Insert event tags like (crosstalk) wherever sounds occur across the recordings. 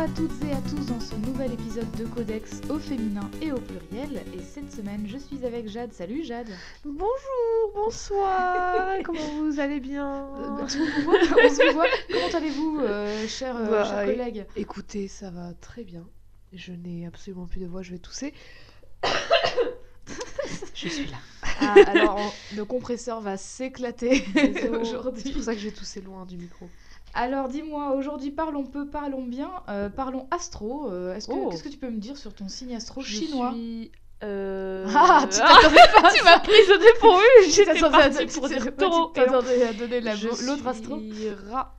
Bonjour à toutes et à tous dans ce nouvel épisode de Codex au féminin et au pluriel. Et cette semaine, je suis avec Jade. Salut Jade. Bonjour, bonsoir, (laughs) comment vous allez bien tu me vois On se voit. Comment allez-vous, euh, chers euh, Bah, chers collègues Écoutez, ça va très bien. Je n'ai absolument plus de voix, je vais tousser. je suis là. Ah, Alors, on- le compresseur va s'éclater (laughs) C'est aujourd'hui. pour ça que j'ai toussé loin du micro. Alors, dis-moi, aujourd'hui, parlons peu, parlons bien. euh, parlons astro. Euh, est-ce que- Oh. Qu'est-ce que tu peux me dire sur ton signe astro Je chinois suis, euh, Ah, (laughs) tu ah, pas (laughs) m'as prise au dépourvu, (laughs) j'étais partie pour dire taureau. tu t'attendais à donner la- Je l'autre astro suis rat.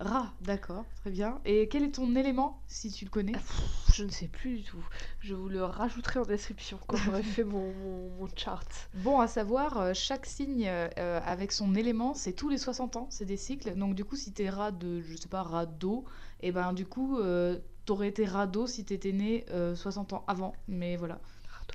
Rat, d'accord, très bien. Et quel est ton élément, si tu le connais? Pff, Je ne sais plus du tout. Je vous le rajouterai en description quand j'aurai (laughs) fait mon, mon, mon chart. Bon à savoir, euh, chaque signe euh, avec son élément, c'est tous les 60 ans, c'est des cycles. Donc du coup, si t'es rat de, je sais pas, rat d'eau, et ben du coup, euh, t'aurais été rat d'eau si t'étais né euh, 60 ans avant. Mais voilà,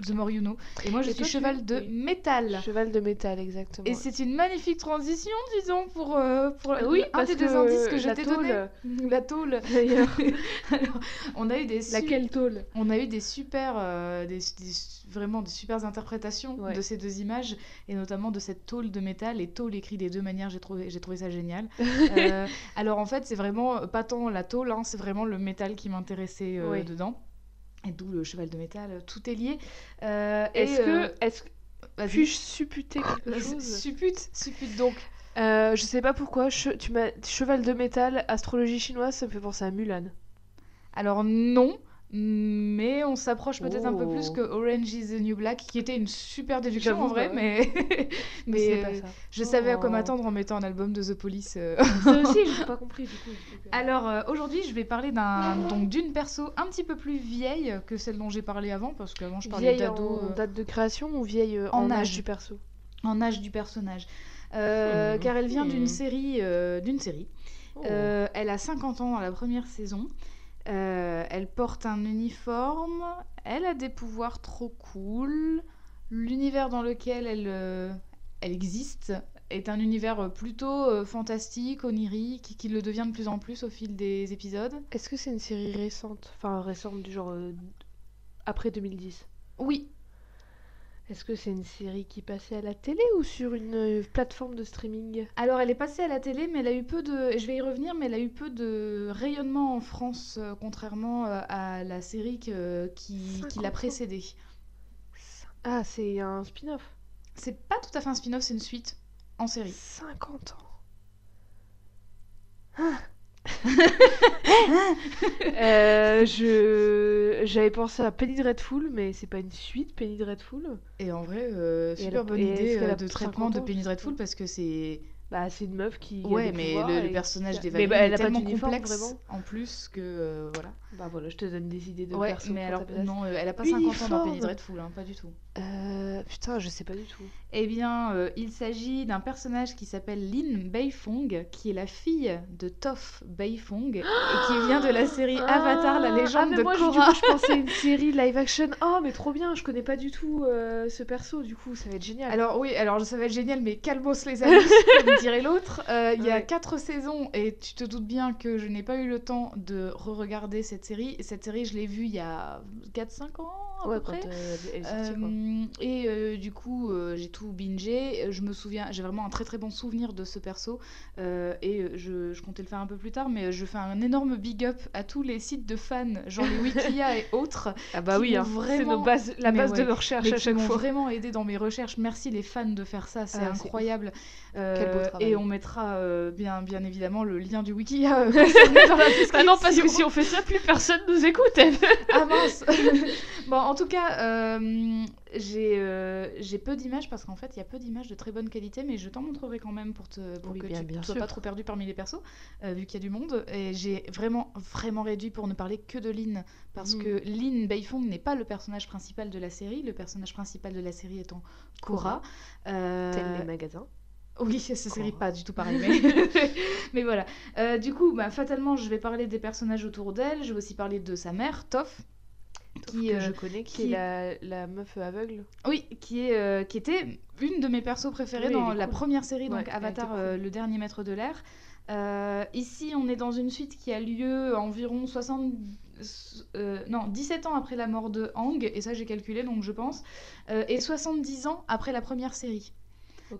the more you know. Et moi, je Et suis toi, tu- cheval de oui. métal. Cheval de métal, exactement. Et c'est une magnifique transition, disons, pour, euh, pour Euh, oui, un des deux que indices que la je t'ai tôle, donné. (laughs) La tôle. D'ailleurs, (laughs) on a eu des laquelle tôle? On a eu des super, euh, des, des- vraiment des super interprétations Ouais. de ces deux images, et notamment de cette tôle de métal. Et tôle écrit des deux manières, j'ai trouvé, ça génial. (laughs) Euh, alors en fait, c'est vraiment pas tant la tôle, hein, c'est vraiment le métal qui m'intéressait Oui. dedans. Et d'où le cheval de métal, tout est lié. Euh, Est-ce euh, que, est-ce que vas-y. puis-je supputer quelque chose Suppute, suppute donc. Euh, Je sais pas pourquoi. che- tu m'as cheval de métal, astrologie chinoise, ça me fait penser à Mulan. Alors non, mais on s'approche peut-être un peu Oh. plus que Orange is the New Black, qui était une super déduction en vrai, bah mais, (laughs) euh, pas ça. je savais à quoi Oh. m'attendre en mettant un album de The Police. euh. Ça aussi, j'ai pas compris du coup. Alors euh, aujourd'hui, je vais parler d'un donc d'une perso un petit peu plus vieille que celle dont j'ai parlé avant, parce qu'avant je parlais d'ado en euh, date de création ou vieille euh, En en, âge âge. du perso? En âge du personnage. Hmm. Car elle vient d'une série, d'une série. Oh. Elle a 50 ans dans la première saison. Euh, elle porte un uniforme. Elle a des pouvoirs trop cool. L'univers dans lequel elle, euh, elle existe est un univers plutôt euh, fantastique, onirique, qui le devient de plus en plus au fil des épisodes. Est-ce que c'est une série récente? Enfin, récente du genre après 2010 Oui, Est-ce que c'est une série qui passait à la télé ou sur une euh, plateforme de streaming? Alors elle est passée à la télé, mais elle a eu peu de. Je vais y revenir, mais elle a eu peu de rayonnement en France, euh, contrairement euh, à la série que- qui, qui 50 l'a précédée. Ah, c'est un spin-off? C'est pas tout à fait un spin-off, c'est une suite en série. 50 ans. (laughs) Euh, je j'avais pensé à Penny Dreadful, mais c'est pas une suite Penny Dreadful. Et en vrai, euh, super elle bonne idée euh, de 50 traitement de Penny Dreadful parce que c'est. Bah, c'est une meuf qui. Ouais, mais le, le personnage Mais bah, elle est tellement complexe vraiment. en plus que. euh, voilà. Bah voilà, je te donne des idées de ouais, perso mais alors, non, euh, elle a pas 50 ans dans Penny. Dreadful, hein, pas du tout. Euh, putain, je sais pas du tout. Eh bien, il s'agit d'un personnage qui s'appelle Lin Beifong, qui est la fille de Toph Beifong, et qui (gasps) vient de la série Avatar, la Ah, légende ah, mais de moi, je- Korra. Coup, je pensais une série (laughs) live action. Oh, mais trop bien, je connais pas du tout ce perso, du coup, ça va être génial. Alors oui, alors ça va être génial, mais calmos les amis, (laughs) dirait l'autre. Euh, Il y a Ouais. quatre saisons et tu te doutes bien que je n'ai pas eu le temps de re-regarder cette série. Cette série, je l'ai vue il y a 4-5 ans à ouais, peu près. euh, elle sortie. Euh, et euh, du coup, j'ai tout bingé. Je me souviens, j'ai vraiment un très très bon souvenir de ce perso. Et je, je comptais le faire un peu plus tard, mais je fais un énorme big up à tous les sites de fans, genre les (laughs) Wikia et autres, Ah bah qui oui, hein, c'est vraiment- bases, la base ouais, de nos recherches à chaque fois. vraiment aidé dans mes recherches. Merci les fans de faire ça, c'est Ah, c'est incroyable. Quel beau. Et on mettra euh, bien, bien évidemment le lien du Wikia euh, (laughs) dans la. Bah non, parce que si on fait ça, plus personne nous écoute. Ah mince (laughs) Bon, en tout cas, euh, j'ai euh, peu d'images parce qu'en fait, il y a peu d'images de très bonne qualité, mais je t'en montrerai quand même pour, te, pour Oui, que bien- tu ne sois sûr. pas trop perdu parmi les persos, euh, vu qu'il y a du monde. Et j'ai vraiment, vraiment réduit pour ne parler que de Lynn, parce Mhm. que Lynn Beifong n'est pas le personnage principal de la série. Le personnage principal de la série étant Korra. Euh, Tel les magasins. Oui, (laughs) ce serait pas du tout pareil, mais, (laughs) (laughs) mais voilà. Euh, du coup, bah, fatalement, je vais parler des personnages autour d'elle. Je vais aussi parler de sa mère, Toph, qui, que euh, je connais, qui, qui- est la, la meuf aveugle. oui, qui est, euh, qui était une de mes persos préférés Oui, dans la cool. première série, donc Avatar, cool. le dernier maître de l'air. Ici, on est dans une suite qui a lieu environ 60... euh, non, 17 ans après la mort de Hang, et ça j'ai calculé, donc je pense, euh, et 70 ans après la première série.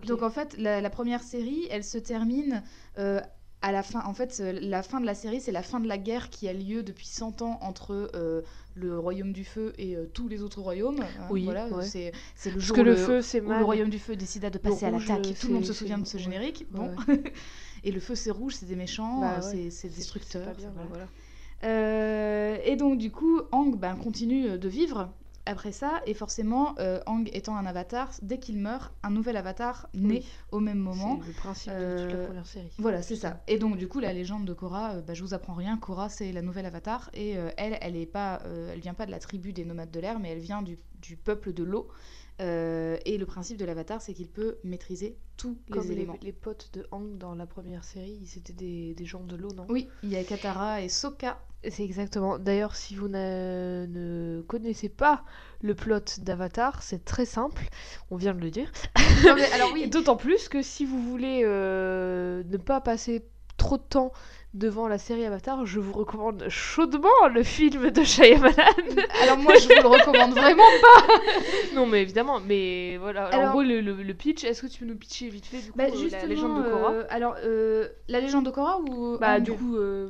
Donc en fait, la, la première série, elle se termine euh, à la fin. En fait, euh, la fin de la série, c'est la fin de la guerre qui a lieu depuis 100 ans entre euh, le Royaume du Feu et euh, tous les autres royaumes. hein, Oui, voilà, ouais. c'est le Parce jour que où le le, feu, c'est où mal. le Royaume du Feu décida de passer à l'attaque. Tout le monde se souvient de ce générique. Bon. ouais. (laughs) et le feu, c'est rouge, c'est des méchants, Bah c'est- destructeur. pas bien, voilà. voilà. Et donc du coup, Ang ben, continue de vivre après ça, et forcément, euh, Ang étant un avatar, dès qu'il meurt, un nouvel avatar naît au même moment. C'est le principe de toute la Euh, première série. Voilà, c'est ça. Et donc du coup, la légende de Korra, euh, bah, je vous apprends rien. Korra, c'est la nouvelle avatar, et euh, elle, elle est pas, euh, elle vient pas de la tribu des nomades de l'air, mais elle vient du, du peuple de l'eau. Et le principe de l'avatar, c'est qu'il peut maîtriser tous Comme les les, éléments. les potes de Hang dans la première série, ils étaient des, des gens de l'eau, non? Oui, il y a Katara et Sokka. C'est exactement. D'ailleurs, si vous ne connaissez pas le plot d'Avatar, c'est très simple. On vient de le dire. Non, mais alors oui, Et (laughs) D'autant plus que si vous voulez euh, ne pas passer trop de temps devant la série Avatar, je vous recommande chaudement le film de Shyamalan. (laughs) alors moi, je vous le recommande vraiment (laughs) non, mais évidemment, mais voilà. Alors- en gros, le, le- le pitch, est-ce que tu peux nous pitcher vite fait du coup Bah, euh, justement, la légende de Korra euh, alors, euh, la légende de Korra ou Bah, Aang du coup, euh,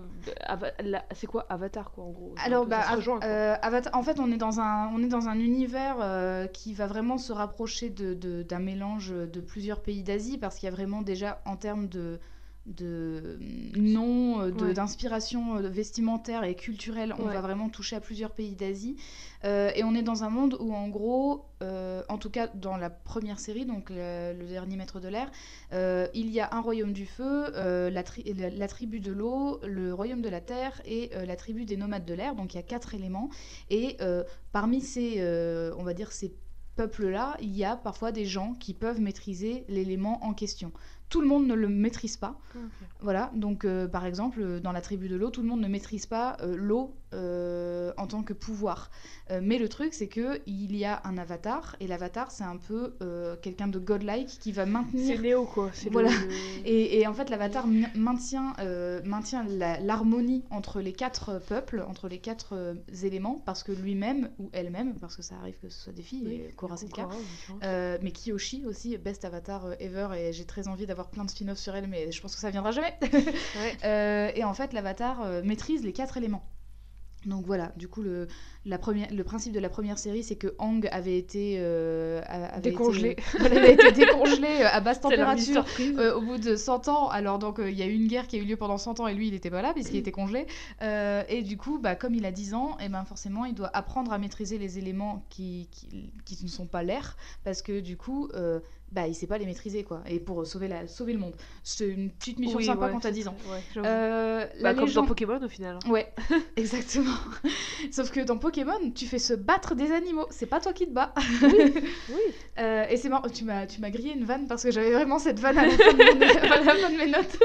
c'est quoi Avatar quoi en gros? Alors, bah, rejoint, euh, Avatar- en fait, on est dans un, on est dans un univers euh, qui va vraiment se rapprocher de- d'un mélange de plusieurs pays d'Asie, parce qu'il y a vraiment déjà, en termes de, de noms, euh, de- Ouais. d'inspiration euh, vestimentaire et culturelle, on Ouais. va vraiment toucher à plusieurs pays d'Asie. Euh, et on est dans un monde où, en gros, euh, en tout cas dans la première série, donc le, le dernier maître de l'air, euh, il y a un royaume du feu, euh, la, tri- la- la tribu de l'eau, le royaume de la terre et euh, la tribu des nomades de l'air. Donc il y a quatre éléments. Et euh, parmi ces, euh, on va dire, ces peuples-là, il y a parfois des gens qui peuvent maîtriser l'élément en question. Tout le monde ne le maîtrise pas. Ok. Voilà, donc euh, par exemple, euh, dans la tribu de l'eau, tout le monde ne maîtrise pas euh, l'eau euh, en tant que pouvoir. Euh, mais le truc, c'est que il y a un avatar, et l'avatar, c'est un peu euh, quelqu'un de godlike qui va C'est maintenir. Quoi. C'est le- Voilà. le- (laughs) Et, et en fait, l'avatar maintient, maintient la- l'harmonie entre les quatre peuples, entre les quatre éléments, parce que lui-même, ou elle-même, parce que ça arrive que ce soit des filles, Oui, et Korra c'est le cas, mais Kiyoshi aussi, best avatar ever, et j'ai très envie d'avoir plein de spin-offs sur elle, mais je pense que ça viendra jamais. (laughs) Ouais. Et en fait, l'avatar maîtrise les quatre éléments. Donc voilà, du coup, le, la première, le principe de la première série, c'est que Hang avait été, euh, avait Décongelé. été, (laughs) voilà, il a été décongelé euh, à basse (laughs) température euh, au bout de 100 ans. Alors donc euh, il y a eu une guerre qui a eu lieu pendant 100 ans et lui il était pas là puisqu'il était congelé. Euh, et du coup, bah, comme il a 10 ans, et ben forcément il doit apprendre à maîtriser les éléments qui, qui, qui ne sont pas l'air parce que du coup euh, bah, il sait pas les maîtriser quoi. Et pour sauver, la, sauver le monde. C'est une petite mission Oui, sympa ouais, quand t'as c'est 10 ans. ouais. Euh, Bah, la comme légende- dans Pokémon au final. hein. Ouais, (laughs) exactement. Sauf que dans Pokémon, tu fais se battre des animaux. C'est pas toi qui te bats. (laughs) Oui. Euh, et c'est marrant, tu m'as, tu m'as grillé une vanne parce que j'avais vraiment cette vanne à la fin de, (laughs) fin mes notes.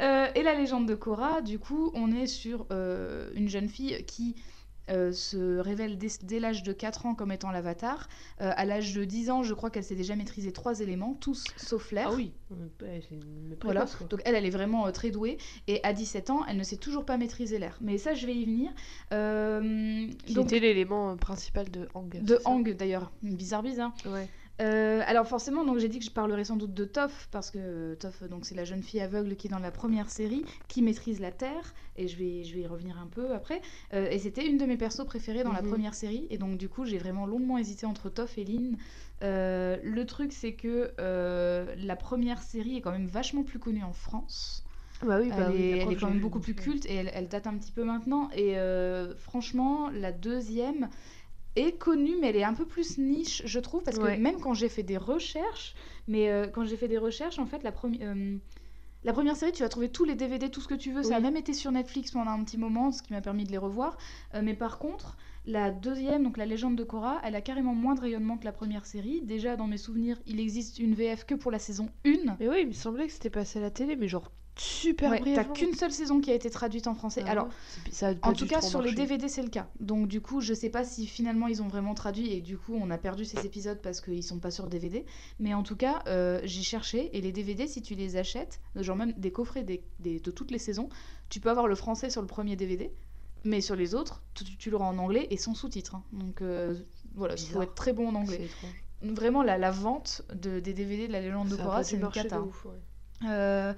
Euh, et la légende de Korra, du coup, on est sur euh, une jeune fille qui euh, se révèle dès, dès l'âge de 4 ans comme étant l'avatar. Euh, à l'âge de 10 ans, je crois qu'elle s'est déjà maîtrisé trois éléments, tous sauf l'air. Ah oui. C'est une Voilà, donc elle, elle est vraiment euh, très douée. Et à 17 ans, elle ne sait toujours pas maîtriser l'air. Mais ça, je vais y venir. Euh, Qui donc, était l'élément euh, principal de Hang. de Hang, d'ailleurs. Bizarre, bizarre. Ouais. Euh, alors forcément, donc j'ai dit que je parlerai sans doute de Toph parce que euh, Toph, donc c'est la jeune fille aveugle qui est dans la première série, qui maîtrise la terre et je vais, je vais y revenir un peu après. Euh, et c'était une de mes persos préférés dans la Mhm. première série et donc du coup j'ai vraiment longuement hésité entre Toph et Lynn. Euh, le truc c'est que la première série est quand même vachement plus connue en France. Bah oui, bah elle oui, est, elle quand même beaucoup plus culte et elle, elle date un petit peu maintenant. Et franchement, la deuxième est connue, mais elle est un peu plus niche, je trouve, parce Ouais. que même quand j'ai fait des recherches, mais euh, quand j'ai fait des recherches, en fait, la, premi- euh, la première série, tu vas trouver tous les DVD, tout ce que tu veux. Ça a même été sur Netflix pendant un petit moment, ce qui m'a permis de les revoir. Euh, mais par contre, la deuxième, donc la légende de Korra, elle a carrément moins de rayonnement que la première série. Déjà, dans mes souvenirs, il existe une VF que pour la saison 1. Mais oui, il me semblait que c'était passé à la télé, mais genre super Ouais, t'as qu'une seule saison qui a été traduite en français. Ah Alors, ça En tout cas, sur les. DVD, c'est le cas. Donc, du coup, je sais pas si finalement ils ont vraiment traduit et du coup, on a perdu ces épisodes parce qu'ils sont pas sur DVD. Mais en tout cas, euh, j'ai cherché et les DVD, si tu les achètes, genre même des coffrets des- des- de toutes les saisons, tu peux avoir le français sur le premier DVD, mais sur les autres, tu, tu l'auras en anglais et sans sous-titres. hein. Donc, euh, voilà, il faut être très bon en anglais. Vraiment, la, la vente de, des DVD de la légende de Korra, c'est une cata. de ouf, ouais. Euh,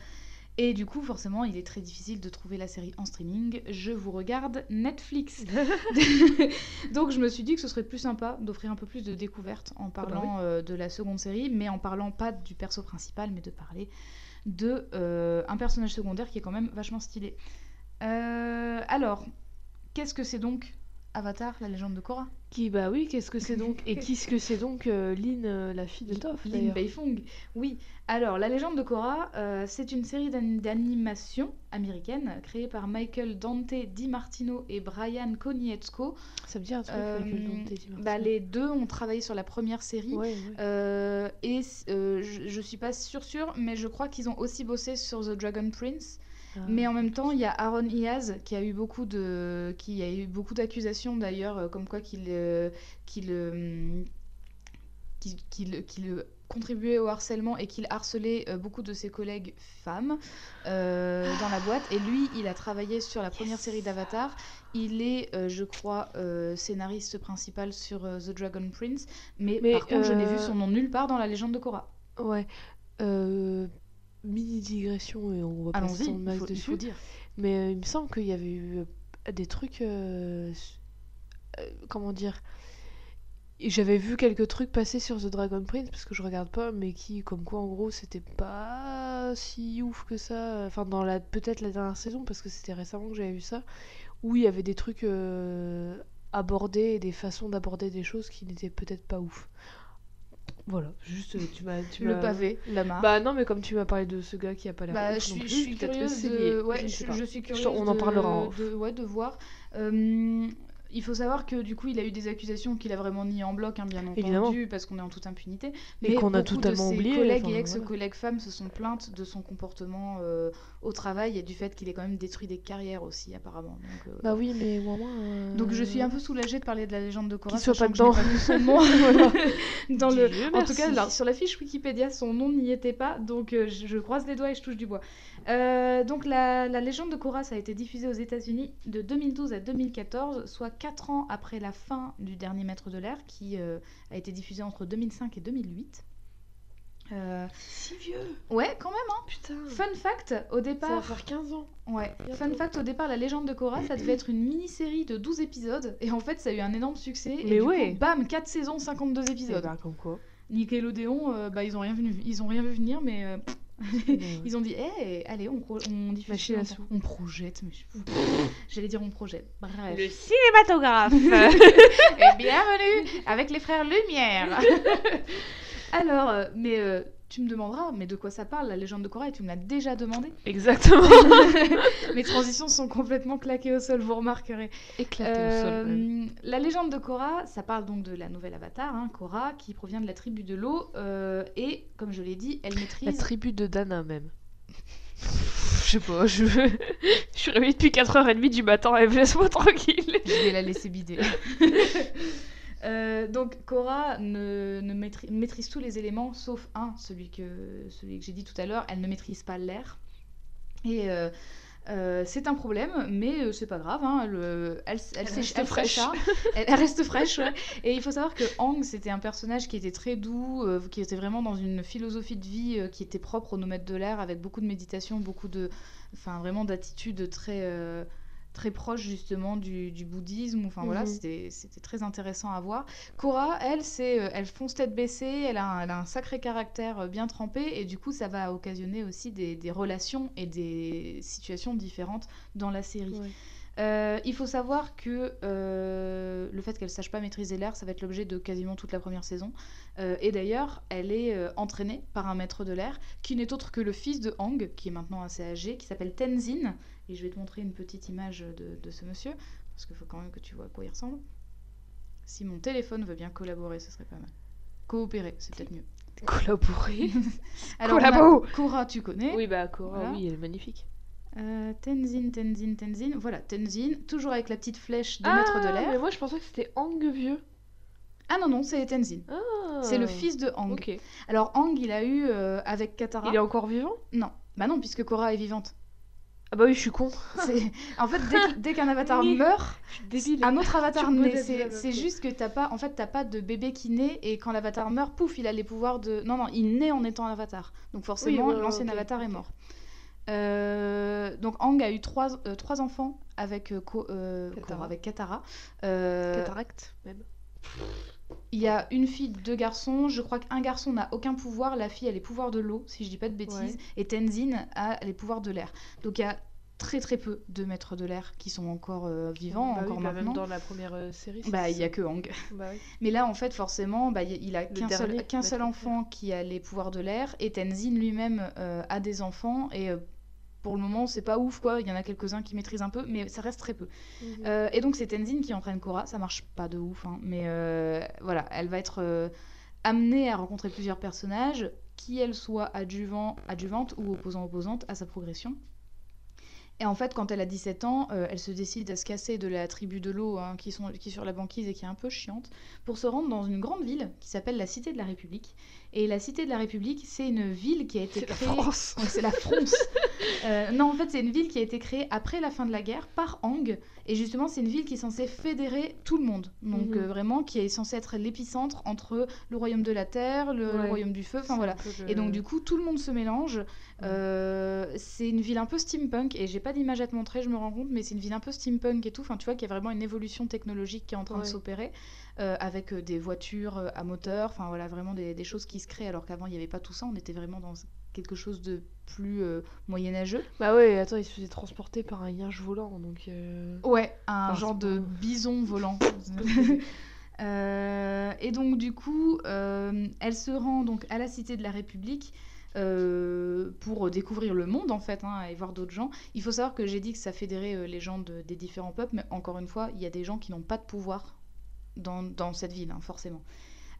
et du coup, forcément, il est très difficile de trouver la série en streaming. Je vous regarde Netflix. (laughs) Donc, je me suis dit que ce serait plus sympa d'offrir un peu plus de découvertes en bah parlant euh, de la seconde série, mais en parlant pas du perso principal, mais de parler de euh, un personnage secondaire qui est quand même vachement stylé. Euh, alors, qu'est-ce que c'est donc Avatar, la légende de Korra? Qui, bah oui, qu'est-ce que c'est donc? Et qu'est-ce que c'est donc euh, Lynn, euh, la fille de Toph Lin d'ailleurs? Beifong. Oui. Alors, La légende de Korra, euh, c'est une série d'an- d'animation américaine créée par Michael Dante Di Martino et Brian Konietzko. Ça me dit un truc, Euh, Michael Dante, bah, les deux ont travaillé sur la première série. Ouais, ouais. Euh, et euh, je, je suis pas sûre sûre, mais je crois qu'ils ont aussi bossé sur The Dragon Prince. Ah. Mais en même temps, il y a Aaron Iaz qui a eu beaucoup de, qui a eu beaucoup d'accusations d'ailleurs, euh, comme quoi qu'il, euh, qu'il, euh, qu'il, qu'il- qu'il, contribuait au harcèlement et qu'il harcelait euh, beaucoup de ses collègues femmes euh, dans la boîte. Et lui, il a travaillé sur la première série d'Avatar. Il est, euh, je crois, scénariste principal sur The Dragon Prince. Mais, Mais, par contre, je n'ai vu son nom nulle part dans la légende de Korra. Ouais. Euh, mini digression et on va pas Allons-y, s'étendre il max faut, il dessus. faut dire. Mais euh, il me semble qu'il y avait eu euh, des trucs. euh, euh, comment dire J'avais vu quelques trucs passer sur The Dragon Prince parce que je regarde pas, mais qui, comme quoi en gros, c'était pas si ouf que ça. Enfin, dans la peut-être la dernière saison, parce que c'était récemment que j'avais vu ça, où il y avait des trucs euh, abordés et des façons d'aborder des choses qui n'étaient peut-être pas ouf. Voilà, juste euh, tu m'as. Le pavé, la marque. Bah non, mais comme tu m'as parlé de ce gars qui a pas l'air Bah, ouf je non suis, plus, je suis peut-être que curieuse c'est de... ouais, je je, sais pas. je suis curieuse on en de- parlera en off. de, ouais, de voir. Euh, il faut savoir que du coup, il a eu des accusations qu'il a vraiment niées en bloc, hein, bien entendu, Évidemment. parce qu'on est en toute impunité. Et Mais qu'on a beaucoup totalement de ses oublié, collègues enfin, et ex-collègues femmes se sont plaintes de son comportement euh, au travail et du fait qu'il ait quand même détruit des carrières aussi, apparemment. Donc, euh, Bah oui, mais moi, moi, euh, donc je suis un peu soulagée de parler de la légende de Korra, Qu'il soit pas dedans. Voilà. (laughs) (laughs) Dans le... Dieu En tout cas, alors, sur la fiche Wikipédia, son nom n'y était pas, donc euh, je, je croise les doigts et je touche du bois. Donc la, la légende de Korra, ça a été diffusée aux États-Unis de 2012 à 2014, soit 4 ans après la fin du dernier Maître de l'air, qui euh, a été diffusé entre 2005 et 2008. Euh, Si vieux ouais, quand même. Putain Fun fact, au Ça va départ, faire 15 ans Ouais, Bientôt. fun fact, au départ, la légende de Korra, ça devait être une mini-série de 12 épisodes, et en fait, ça a eu un énorme succès. et Mais du ouais. coup, bam, 4 saisons, 52 épisodes. Bah, comme quoi. Nickelodeon, euh, bah, ils ont rien vu, ils ont rien vu venir, mais euh, (laughs) ils ont dit, eh, allez, on, on diffuse, on, projette, mais je- (laughs) j'allais dire on projette. Bref. Le cinématographe (laughs) Et bienvenue avec les frères Lumière. Alors, euh, mais euh, tu me demanderas, mais de quoi ça parle, la légende de Korra, et tu me l'as déjà demandé. Exactement (laughs) Mes transitions sont complètement claquées au sol, vous remarquerez. Éclaté au sol. Euh, la légende de Korra, ça parle donc de la nouvelle avatar, hein, Korra, qui provient de la tribu de l'eau, euh, et comme je l'ai dit, elle La maîtrise. tribu de Dana, même. Je sais pas, je... je suis réveillée depuis 4h30 du matin, et laisse-moi tranquille Je vais la laisser bider. (laughs) Euh, donc Korra ne, ne maîtrise, maîtrise tous les éléments sauf un, celui que, celui que j'ai dit tout à l'heure, elle ne maîtrise pas l'air. Et euh, euh, c'est un problème, mais c'est pas grave. hein, elle, elle, elle, reste elle fraîche. elle, reste fraîche. ouais. (laughs) Et il faut savoir que Aang, c'était un personnage qui était très doux, qui était vraiment dans une philosophie de vie qui était propre aux nomades de l'air, avec beaucoup de méditation, beaucoup de, enfin vraiment d'attitudes très très proche justement du, du bouddhisme. Enfin voilà, Mhm. c'était très intéressant à voir. Korra, elle, c'est, euh, elle fonce tête baissée, elle a, un, elle a un sacré caractère euh, bien trempé et du coup ça va occasionner aussi des, des relations et des situations différentes dans la série. Ouais. Euh, il faut savoir que euh, le fait qu'elle sache pas maîtriser l'air, ça va être l'objet de quasiment toute la première saison. Euh, et d'ailleurs, elle est entraînée par un maître de l'air qui n'est autre que le fils de Hang, qui est maintenant assez âgé, qui s'appelle Tenzin. Et je vais te montrer une petite image de, de ce monsieur, parce qu'il faut quand même que tu vois à quoi il ressemble. Si mon téléphone veut bien collaborer, ce serait pas mal. Coopérer, c'est peut-être mieux. Collaborer. (laughs) Alors, on a Collabo. Korra, tu connais. oui, bah, Cora, Voilà. oui, elle est magnifique. Euh, Tenzin, Tenzin, Tenzin. Voilà, Tenzin, toujours avec la petite flèche de Ah, l'air. mais moi, je pensais que c'était Hang vieux. Ah non, non, c'est Tenzin. Ah. C'est le fils de Aang. Ok. Alors, Aang, il a eu euh, avec Katara. Il est encore vivant? Non, bah non, puisque Korra est vivante. Ah bah oui, je suis con. (laughs) En fait, dès, dès qu'un avatar (laughs) meurt, un autre avatar (laughs) naît. C'est juste que t'as pas, en fait, t'as pas de bébé qui naît et quand l'avatar meurt, pouf, il a les pouvoirs de. Non, non, il naît en étant avatar. Donc forcément, ouais, l'ancien avatar est mort. Euh, donc Aang a eu trois, euh, trois enfants avec, euh, euh, Katara. Korra, avec Katara. Cataracte, même. Il y a une fille, deux garçons. Je crois qu'un garçon n'a aucun pouvoir. La fille a les pouvoirs de l'eau, si je dis pas de bêtises. Ouais. Et Tenzin a les pouvoirs de l'air. Donc il y a très très peu de maîtres de l'air qui sont encore euh, vivants, Bah oui, encore bah maintenant. Même dans la première euh, série. Bah, il y a que Aang. Bah oui. (laughs) Mais là, en fait, forcément, bah, il a qu'un seul, enfant qui a les pouvoirs de l'air. Et Tenzin lui-même euh, a des enfants. Et pour le moment, c'est pas ouf, quoi. Il y en a quelques-uns qui maîtrisent un peu, mais ça reste très peu. Mhm. Euh, et donc c'est Tenzin qui entraîne Korra, ça marche pas de ouf, hein, mais euh, voilà, elle va être euh, amenée à rencontrer plusieurs personnages, qui elles soient adjuvants, adjuvantes ou opposants opposantes à sa progression. Et en fait, quand elle a 17 ans, euh, elle se décide à se casser de la tribu de l'eau hein, qui, sont, qui est sur la banquise et qui est un peu chiante, pour se rendre dans une grande ville qui s'appelle la Cité de la République. Et la Cité de la République, c'est une ville qui a été C'est la créée... France. C'est la France. (laughs) Euh, non, en fait, c'est une ville qui a été créée après la fin de la guerre par Aang. Et justement, c'est une ville qui est censée fédérer tout le monde. Donc Mhm. euh, vraiment, qui est censée être l'épicentre entre le royaume de la terre, le, royaume du feu. Enfin voilà. Et donc du coup, tout le monde se mélange. Euh, c'est une ville un peu steampunk. Et j'ai pas d'image à te montrer, je me rends compte, mais c'est une ville un peu steampunk et tout. Enfin, tu vois qu'il y a vraiment une évolution technologique qui est en train de s'opérer. Euh, avec euh, des voitures euh, à moteur. Enfin voilà, vraiment des, des choses qui se créent. Alors qu'avant, il n'y avait pas tout ça. On était vraiment dans quelque chose de plus euh, moyenâgeux. Bah ouais, attends, il se faisait transporter par un yinche volant, donc... euh, Ouais, un Enfin, genre de bison volant. (laughs) (laughs) Et donc du coup, elle se rend donc à la Cité de la République euh, pour découvrir le monde en fait hein, et voir d'autres gens. Il faut savoir que j'ai dit que ça fédérait euh, les gens de- des différents peuples, mais encore une fois, il y a des gens qui n'ont pas de pouvoir dans, dans cette ville, hein, forcément.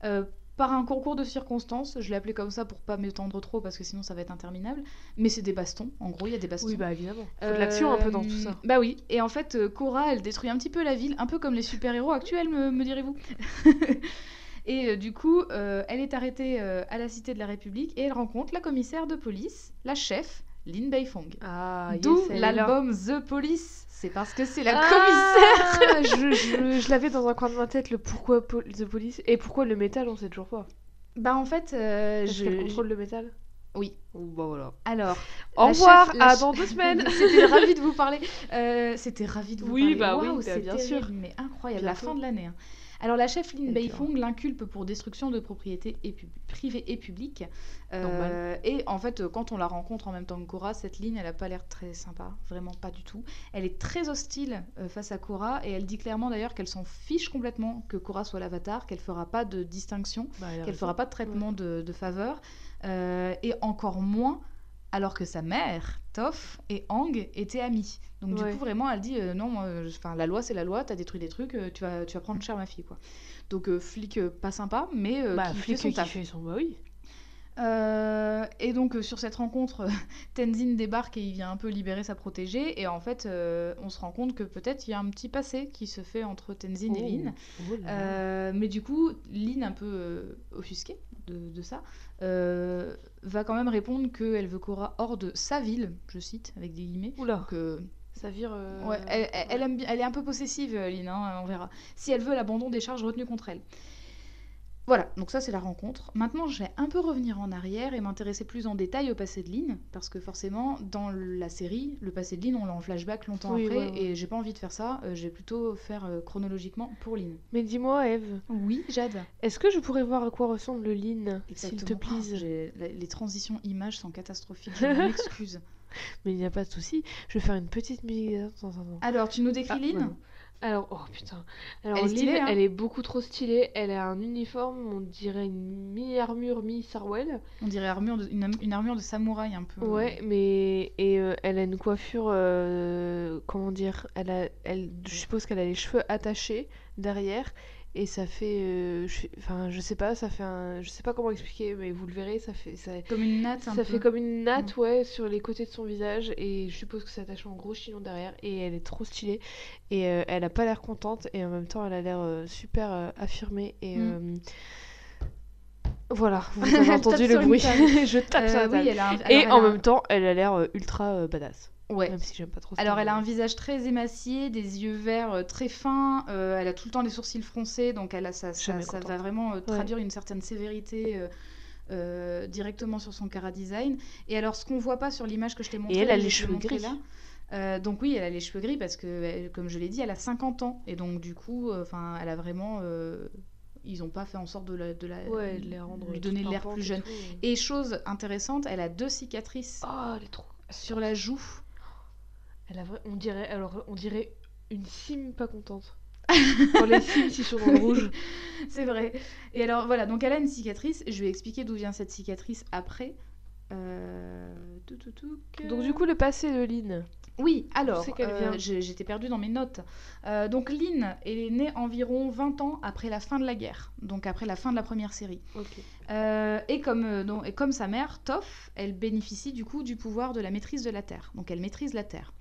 Euh, par un concours de circonstances, je l'ai appelé comme ça pour pas m'étendre trop parce que sinon ça va être interminable. Mais c'est des bastons, en gros, il y a des bastons. Oui, bah évidemment. Faut de l'action un peu dans tout ça. Euh, Bah oui, et en fait, euh, Korra, elle détruit un petit peu la ville, un peu comme les super-héros actuels, me, me direz-vous. (laughs) et euh, du coup, elle est arrêtée à la Cité de la République et elle rencontre la commissaire de police, la chef, Lin Beifong. Ah, D'où l'album The Police. C'est parce que c'est la Ah, commissaire. (laughs) je, je, je l'avais dans un coin de ma tête, le pourquoi po- The Police. Et pourquoi le métal, on sait toujours pas. Bah en fait, euh, je... qu'elle contrôle le métal Oui. Oh, bah voilà. Alors, Au revoir, chef- à chef- dans deux semaines. (laughs) C'était ravi de vous parler. Euh, C'était ravi de vous Oui, parler. bah oui, bah bien terrible, sûr. Mais incroyable, la fin de l'année. hein. Alors la chef Lin Beifong l'inculpe pour destruction de propriétés et privées et publiques. Euh, et en fait, euh, quand on la rencontre en même temps que Korra, cette ligne, elle a pas l'air très sympa, vraiment pas du tout. Elle est très hostile euh, face à Korra et elle dit clairement d'ailleurs qu'elle s'en fiche complètement que Korra soit l'avatar, qu'elle fera pas de distinction Bah, qu'elle fera pas de traitement de, de faveur, euh, et encore moins alors que sa mère, Toph, et Aang étaient amis. Donc Ouais. du coup, vraiment, elle dit euh, non, je- enfin, la loi c'est la loi, t'as détruit des trucs, euh, tu vas, tu vas prendre cher ma fille, quoi. Donc euh, flic euh, pas sympa, mais euh, Bah, qui flic fait son qui taf. fait son. Bah oui. Euh, et donc euh, sur cette rencontre, (laughs) Tenzin débarque et il vient un peu libérer sa protégée. Et en fait, euh, on se rend compte que peut-être il y a un petit passé qui se fait entre Tenzin et Lin. Oh là. Euh, mais du coup, Lynn, un peu offusquée de, de ça, va quand même répondre qu'elle veut Cora hors de sa ville, je cite, avec des guillemets. Oula, euh, ça vire. euh, ouais, elle, elle- elle aime bien- elle est un peu possessive, Lynn, hein, on verra. Si elle veut l'abandon des charges retenues contre elle. Voilà, donc ça c'est la rencontre. Maintenant, je vais un peu revenir en arrière et m'intéresser plus en détail au passé de Lynn, parce que forcément, dans la série, le passé de Lynn, on l'a en flashback longtemps Oui, après, ouais, ouais. et j'ai pas envie de faire ça, euh, je vais plutôt faire euh, chronologiquement pour Lynn. Mais dis-moi, Eve, Oui, Jade. est-ce que je pourrais voir à quoi ressemble le Lin, s'il te plaît Oh, les transitions images sont catastrophiques, je m'excuse. (laughs) Mais il n'y a pas de souci, je vais faire une petite musique. Alors, tu nous décris Ah, Lynn? Alors, oh putain. Alors, Elle est stylée, Lynn, hein. elle est beaucoup trop stylée. Elle a un uniforme, on dirait une mi-armure, mi-sarwell. On dirait armure de- une, une armure de samouraï un peu. Ouais, mais. Et euh, elle a une coiffure. euh, Comment dire Elle a, elle, Je suppose qu'elle a les cheveux attachés derrière. Et ça fait. euh, je, enfin, je sais pas, ça fait un. Je sais pas comment expliquer, mais vous le verrez, ça fait. Ça, Comme une natte un ça peu. fait comme une natte, ouais, sur les côtés de son visage. Et je suppose que ça attache en gros chignon derrière. Et elle est trop stylée. Et euh, elle a pas l'air contente. Et en même temps, elle a l'air euh, super affirmée. Et. Mm. Voilà, vous (laughs) avez entendu le bruit. (laughs) je tape sur la table. oui, elle a un- Et en même temps, elle a l'air ultra badass. Ouais. Même si j'aime pas trop ce Alors, elle a un visage très émacié, des yeux verts euh, très fins, euh, elle a tout le temps les sourcils froncés, donc elle a, ça, ça, ça va vraiment euh, traduire une certaine sévérité euh, directement sur son cara design. Et alors, ce qu'on voit pas sur l'image que je t'ai montrée, elle a les cheveux gris. là. donc oui, elle a les cheveux gris parce que, comme je l'ai dit, elle a 50 ans. Et donc, du coup, enfin, elle a vraiment... ils ont pas fait en sorte de la, de la, Ouais, de les rendre lui donner l'air plus et jeune. Et chose intéressante, elle a deux cicatrices Oh, elle est trop. sur la joue. Elle a vra- on dirait, alors on dirait une sim pas contente. (laughs) Quand les sims ils sont dans le rouge. (laughs) C'est vrai. Et alors voilà, donc elle a une cicatrice. Je vais expliquer d'où vient cette cicatrice après. Euh, tout, tout, tout, que- Donc du coup le passé de Lynn. oui, alors, euh, j'étais perdue dans mes notes. Euh, donc Lynn, elle est née environ 20 ans après la fin de la guerre, donc après la fin de la première série. Euh, et, comme, et comme sa mère, Toph, elle bénéficie du coup du pouvoir de la maîtrise de la Terre. Donc elle maîtrise la Terre.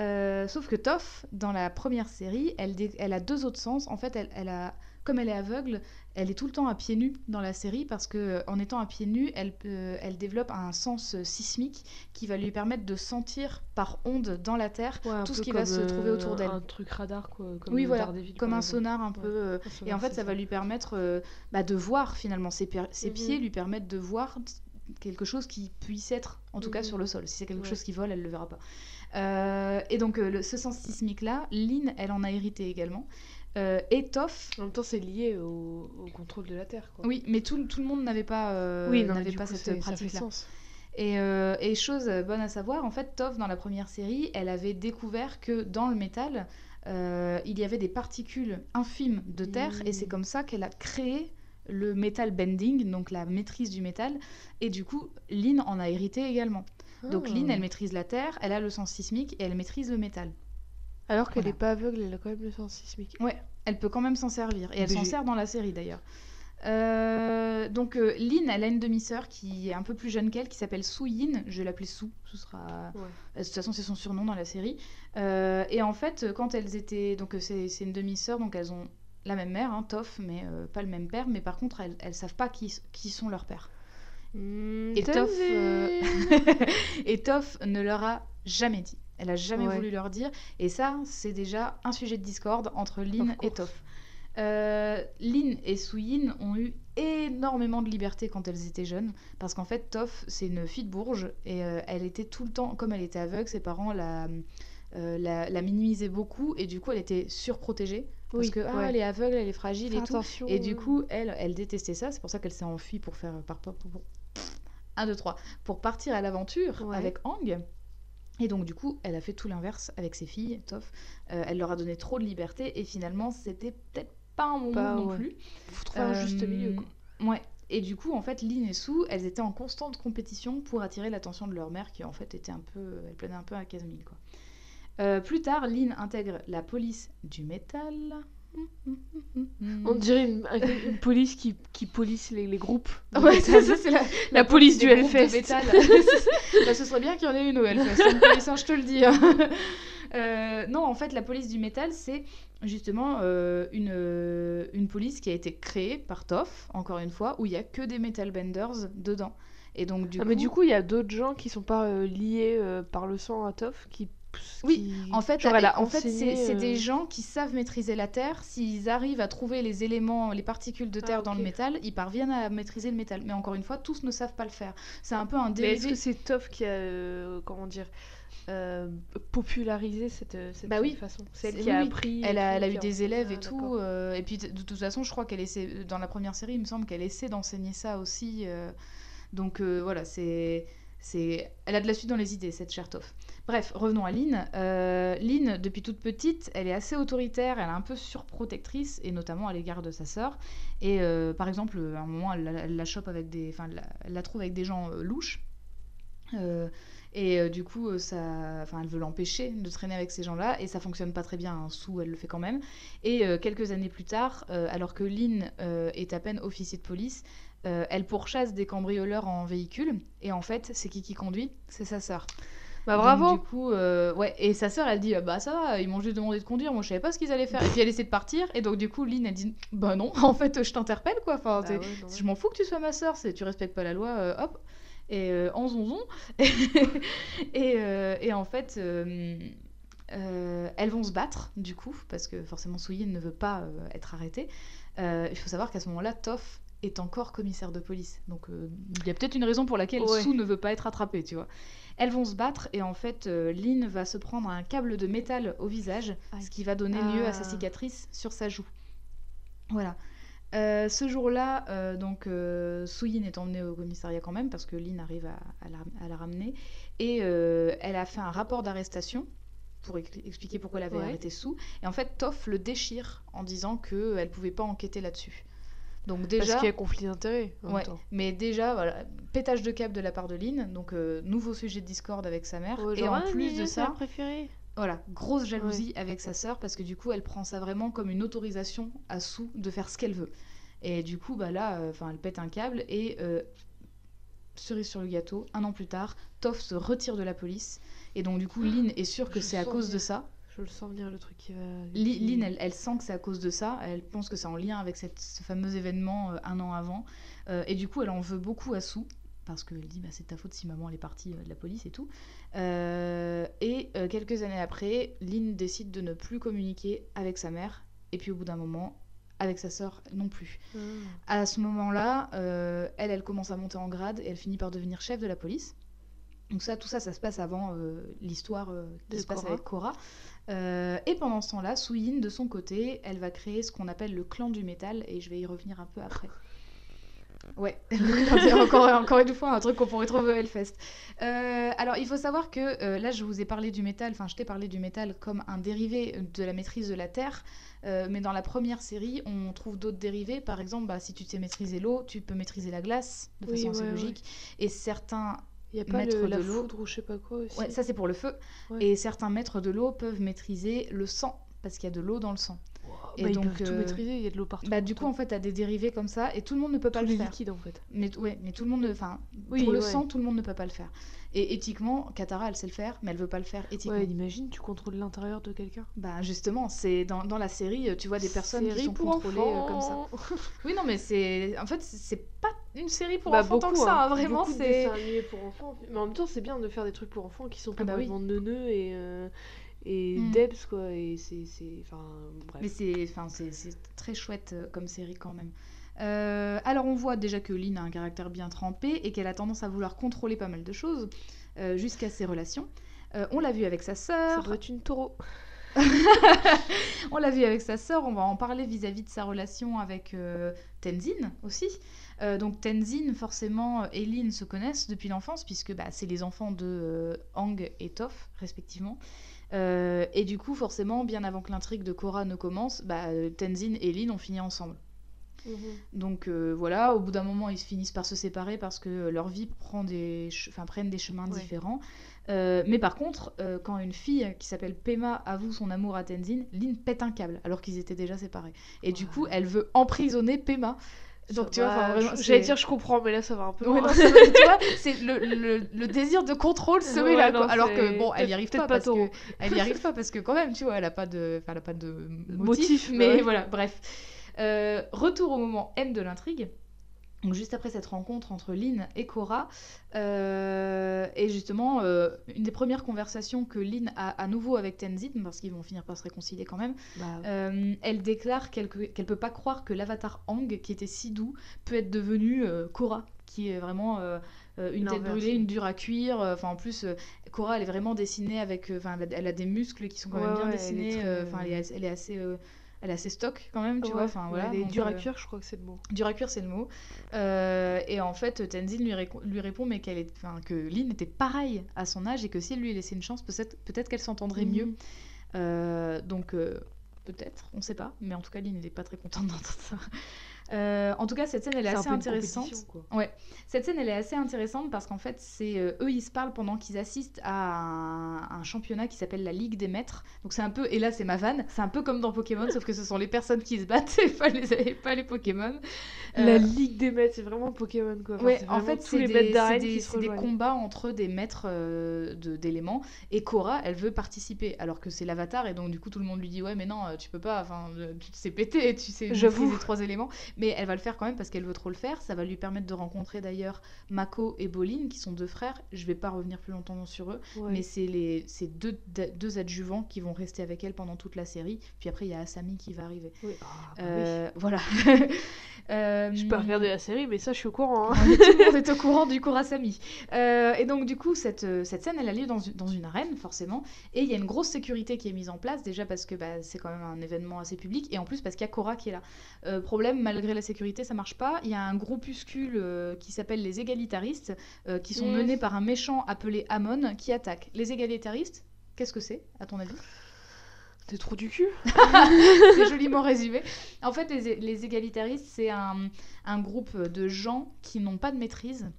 Euh, sauf que Toph, dans la première série, elle, a deux autres sens. En fait, elle, elle a, comme elle est aveugle, elle est tout le temps à pieds nus dans la série parce que euh, en étant à pieds nus, elle, peut- elle développe un sens euh, sismique qui va lui permettre de sentir par onde dans la Terre Ouais, tout ce qui va se trouver euh, autour d'elle. Un truc radar quoi. Comme Oui, euh, voilà, comme un sonar un peu. Euh, et en fait, ça va lui permettre euh, bah, de voir finalement. Ses, Mhm. pieds lui permettent de voir quelque chose qui puisse être, en tout cas Mhm. sur le sol. Si c'est quelque Ouais. chose qui vole, elle le verra pas. Euh, et donc, euh, le- ce sens sismique-là, Lynn, elle en a hérité également. Euh, et Toph, En même temps c'est lié au, au contrôle de la Terre quoi. oui, mais tout, tout le monde n'avait pas, euh, oui, n'avait pas coup, cette pratique-là. Et, euh, et chose bonne à savoir, en fait, Toph, dans la première série, elle avait découvert que dans le métal, il y avait des particules infimes de terre, et c'est Mm. comme ça qu'elle a créé le metal bending, donc la maîtrise du métal. Et du coup, Lynn en a hérité également. Donc Ah. Lynn, elle maîtrise la terre, elle a le sens sismique, et elle maîtrise le métal. Alors qu'elle Voilà. est pas aveugle, elle a quand même le sens sismique. Ouais, elle peut quand même s'en servir. Et elle s'en sert dans la série d'ailleurs. Euh, donc euh, Lynn, elle a une demi-sœur qui est un peu plus jeune qu'elle, qui s'appelle Soo Yin. Je vais l'appeler Soo, ce sera... Ouais. Euh, De toute façon, c'est son surnom dans la série. Euh, et en fait, quand elles étaient... Donc c'est une demi-sœur, donc elles ont la même mère, hein, Toph, mais euh, pas le même père. Mais par contre, elles, elles savent pas qui, qui sont leurs pères. Hmm, Et Toph, euh, David. (laughs) et Toph ne leur a jamais dit. Elle a jamais Ouais. voulu leur dire. Et ça, c'est déjà un sujet de discorde entre Lynn et. Toph. Euh, Lynn et Suyin ont eu énormément de liberté quand elles étaient jeunes, parce qu'en fait, Toph, c'est une fille de Bourges, et euh, elle était tout le temps, comme elle était aveugle, ses parents la, euh, la, la minimisaient beaucoup, et du coup, elle était surprotégée, parce Oui, que, ah, ouais. elle est aveugle, elle est fragile Fais et tout. attention, Et du coup, elle, elle détestait ça, c'est pour ça qu'elle s'est enfuie pour faire, par, par, pour, 1, 2, 3, pour partir à l'aventure Ouais. avec Ang. Et donc, du coup, elle a fait tout l'inverse avec ses filles, Toph. Euh, elle leur a donné trop de liberté et finalement, c'était peut-être pas un Pas, move non ouais. plus. Faut trouver un juste Euh, milieu quoi. Ouais. Et du coup, en fait, Lynn et Sue, elles étaient en constante compétition pour attirer l'attention de leur mère, qui en fait était un peu, elle planait un peu à Casemille, quoi. Euh, plus tard, Lynn intègre la police du métal. On dirait une, un- une police qui, qui police les, les groupes. Ouais, c'est ça, c'est la, La police du Hellfest. métal. (laughs) Bah, ce serait bien qu'il y en ait une au Hellfest, une police, hein, je te le dis. hein. (laughs) Euh, non, en fait, la police du métal, c'est justement euh, une, euh, une police qui a été créée par Toph, encore une fois, où il y a que des metal benders dedans. Et donc, du ah, coup, mais du coup, il y a d'autres gens qui sont pas liés par le sang à Toph qui. Oui, En fait, en fait c'est euh, des gens qui savent maîtriser la terre. S'ils arrivent à trouver les éléments, les particules de terre Ah, dans ok. le métal, ils parviennent à maîtriser le métal. Mais encore une fois, tous ne savent pas le faire. C'est un peu un Mais dérivé. est-ce que c'est Toph qui a. euh, comment dire euh, popularisé cette, cette Bah oui. façon? C'est elle qui a oui, appris. Elle a, elle eu des élèves et tout. euh, et puis, de, de toute façon, je crois qu'elle essaie, dans la première série, il me semble qu'elle essaie d'enseigner ça aussi. euh, donc euh, voilà, c'est. Elle a de la suite dans les idées, cette chère Toph. Bref, revenons à Lynn. Euh, Lynn, depuis toute petite, elle est assez autoritaire, elle est un peu surprotectrice, et notamment à l'égard de sa sœur. Et euh, par exemple, à un moment, elle, la- chope avec des. Enfin, elle la, trouve avec des gens euh, louches. Euh, et euh, du coup, ça, enfin, elle veut l'empêcher de traîner avec ces gens-là, et ça fonctionne pas très bien. Hein. Sous, elle le fait quand même. Et quelques années plus tard, alors que Lynn est à peine officier de police, euh, elle pourchasse des cambrioleurs en véhicule. Et en fait, c'est qui qui conduit? C'est sa sœur. Bah Donc, bravo du coup, euh, ouais. Et sa sœur, elle dit, bah ça va, ils m'ont juste demandé de conduire. Moi, je savais pas ce qu'ils allaient faire. Et puis elle essaie de partir. Et donc du coup, Lynn, elle dit, bah non, (laughs) en fait, je t'interpelle quoi. Enfin, Bah ouais, non. je m'en fous que tu sois ma sœur, c'est tu respectes pas la loi, euh, hop. Et euh, en zonzon. (laughs) et, et en fait, elles vont se battre, du coup, parce que forcément Souyin ne veut pas être arrêtée. Il faut savoir qu'à ce moment-là, Toff est encore commissaire de police. Donc euh, il y a peut-être une raison pour laquelle Ouais. Sue ne veut pas être attrapée, tu vois. Elles vont se battre et en fait, euh, Lynn va se prendre un câble de métal au visage, Aïe. ce qui va donner lieu à sa Ah. cicatrice sur sa joue. Voilà. Euh, ce jour-là, euh, donc Suyin est emmenée au commissariat quand même parce que Lynn arrive à, à la, à la ramener et elle a fait un rapport d'arrestation pour ex- expliquer pourquoi elle avait Ouais. arrêté Sue. Et en fait, Toff le déchire en disant que elle pouvait pas enquêter là-dessus. Donc déjà, Parce qu'il y a conflit d'intérêts. Ouais, mais déjà, voilà, pétage de câble de la part de Lynn, donc euh, nouveau sujet de discorde avec sa mère. Et en ah, plus de ça, préférée. voilà, grosse jalousie avec sa sœur parce que du coup, elle prend ça vraiment comme une autorisation à Sue de faire ce qu'elle veut. Et du coup, bah là, euh, elle pète un câble et euh, cerise sur le gâteau, un an plus tard, Toff se retire de la police et donc du coup, Lynn est sûre que c'est à cause de ça. Je le sens venir le truc qui va. Lynn, elle, elle sent que c'est à cause de ça. Elle pense que c'est en lien avec cette- ce fameux événement euh, un an avant. Euh, et du coup, elle en veut beaucoup à Sue. Parce qu'elle dit, bah, c'est ta faute si maman elle est partie euh, de la police et tout. Et quelques années après, Lynn décide de ne plus communiquer avec sa mère. Et puis au bout d'un moment, avec sa sœur non plus. Ah. À ce moment-là, elle, elle commence à monter en grade et elle finit par devenir chef de la police. Donc ça, tout ça, ça se passe avant euh, l'histoire euh, qui De se passe avec Cora. Euh, et pendant ce temps-là, Suyin, de son côté, elle va créer ce qu'on appelle le clan du métal, et je vais y revenir un peu après. Ouais, (laughs) encore, encore une fois, un truc qu'on pourrait trouver au Hellfest. Euh, alors, il faut savoir que euh, là, je vous ai parlé du métal, enfin, je t'ai parlé du métal comme un dérivé de la maîtrise de la Terre, euh, mais dans la première série, on trouve d'autres dérivés. Par exemple, bah, si tu sais maîtriser l'eau, tu peux maîtriser la glace de Oui, façon assez ouais, ouais. logique. Et certains Il y a pas Maître le, la de foudre ou je sais pas quoi aussi. Ouais, ça c'est pour le feu. Ouais. Et certains maîtres de l'eau peuvent maîtriser le sang, parce qu'il y a de l'eau dans le sang. Wow. et Bah, ils donc, peuvent tout euh, maîtriser, il y a de l'eau partout. Bah, du coup, en fait, t'as des dérivés comme ça, et tout le monde ne peut pas tous le faire. liquides en fait. Mais, ouais, mais tout le monde, enfin, Oui, pour le ouais. sang, tout le monde ne peut pas le faire. Et éthiquement, Katara, elle sait le faire, mais elle veut pas le faire éthiquement. Ouais, imagine, tu contrôles l'intérieur de quelqu'un. Bah justement, c'est dans, dans la série, tu vois des personnes qui sont contrôlées euh, comme ça. Oui, non, mais c'est, en fait, c'est pas une série pour Bah, enfants tant que beaucoup, ça. hein. hein, Vraiment, Beaucoup c'est. dessins animés pour enfants. Mais en même temps, c'est bien de faire des trucs pour enfants qui sont pas Ah bah oui. neuneux et, euh, et Mm. debs, quoi. Et c'est. c'est- Enfin, bref. Mais c'est, enfin, c'est, c'est très chouette euh, comme série quand même. Euh, alors on voit déjà que Lynn a un caractère bien trempé et qu'elle a tendance à vouloir contrôler pas mal de choses euh, jusqu'à ses relations. Euh, on l'a vu avec sa Ça sœur, doit être une taureau. (laughs) on l'a vu avec sa sœur, on va en parler vis-à-vis de sa relation avec euh, Tenzin aussi. Euh, donc Tenzin, forcément, et Lynn se connaissent depuis l'enfance puisque bah, c'est les enfants de euh, Hang et Toph respectivement. Euh, et du coup, forcément, bien avant que l'intrigue de Korra ne commence, bah, euh, Tenzin et Lynn ont fini ensemble. Donc euh, voilà, au bout d'un moment, ils finissent par se séparer parce que euh, leur vie prend des prennent des chemins Ouais. différents. Euh, mais par contre, euh, quand une fille qui s'appelle Pema avoue son amour à Tenzin, Lynn pète un câble alors qu'ils étaient déjà séparés. Et du coup, elle veut emprisonner Pema. Donc tu vois, vraiment, j'allais dire, je comprends, mais là, ça va un peu Ouais, non, c'est vrai, (laughs) tu vois, c'est le, le- le désir de contrôle se met Ouais, là, non, quoi. alors que bon, elle y arrive peut-être pas, parce que elle y arrive (laughs) pas parce que quand même, tu vois, elle a pas de, enfin, elle a pas de motif, Motif, mais ouais. voilà, bref. Euh, retour au moment M de l'intrigue. Donc juste après cette rencontre entre Lynn et Cora, euh, et justement euh, une des premières conversations que Lynn a à nouveau avec Tenzin, parce qu'ils vont finir par se réconcilier quand même, Bah, euh, elle déclare qu'elle qu'elle peut pas croire que l'avatar Hang, qui était si doux, peut être devenu Korra, qui est vraiment une tête brûlée, une dure à cuire. Enfin, en plus, Korra, elle est vraiment dessinée avec. Enfin, elle, a- des muscles qui sont quand même bien ouais, dessinés. Enfin, elle est assez. Elle est assez stock quand même, tu ouais, vois. Enfin, voilà. Elle est dure à euh, cuire, je crois que c'est le mot. Dur à cuire, c'est le mot. Euh, et en fait, Tenzin lui, réco- lui répond mais qu'elle est, que Lynn était pareille à son âge et que si elle lui laissait une chance, peut-être peut-être qu'elle s'entendrait mieux. Mhm. Euh, donc euh, peut-être, on sait pas, mais en tout cas Lynn n'est pas très contente (laughs) d'entendre ça. Euh, en tout cas, cette scène, elle est, assez intéressante. quoi. Cette scène, elle est assez intéressante parce qu'en fait, c'est euh, eux, ils se parlent pendant qu'ils assistent à un, un championnat qui s'appelle la Ligue des Maîtres. Donc c'est un peu, et là c'est ma vanne, c'est un peu comme dans Pokémon, sauf que ce sont les personnes qui se battent et pas les, et pas les Pokémon. La Euh, Ligue des maîtres, c'est vraiment Pokémon quoi. Enfin, Ouais, en fait, c'est les des, combats entre des maîtres de- d'éléments. Et Cora, elle veut participer, alors que c'est l'avatar, et donc du coup tout le monde lui dit ouais mais non, tu peux pas, enfin tu te sais péter, tu sais J'avoue. maîtriser trois éléments. Mais elle va le faire quand même parce qu'elle veut trop le faire. Ça va lui permettre de rencontrer d'ailleurs Mako et Bolin, qui sont deux frères. Je vais pas revenir plus longtemps sur eux, Ouais. mais c'est les c'est deux, deux adjuvants qui vont rester avec elle pendant toute la série. Puis après il y a Asami qui va arriver. Oui. Ah, bah oui. Euh, Voilà. (laughs) Euh, Je peux regarder la série, mais ça, je suis au courant. hein. on est- tout le monde est au courant du Kurasami. Euh, et donc, du coup, cette, euh, cette scène, elle a lieu dans une, dans une arène, forcément. Et il y a une grosse sécurité qui est mise en place, déjà parce que bah, c'est quand même un événement assez public, et en plus parce qu'il y a Cora qui est là. Euh, problème, malgré la sécurité, ça marche pas. Il y a un groupuscule euh, qui s'appelle les égalitaristes, euh, qui sont menés par un méchant appelé Amon, qui attaque. Les égalitaristes, qu'est-ce que c'est, à ton avis? Des trous du cul (laughs) c'est joliment résumé. En fait, les, les égalitaristes, c'est un, un groupe de gens qui n'ont pas de maîtrise.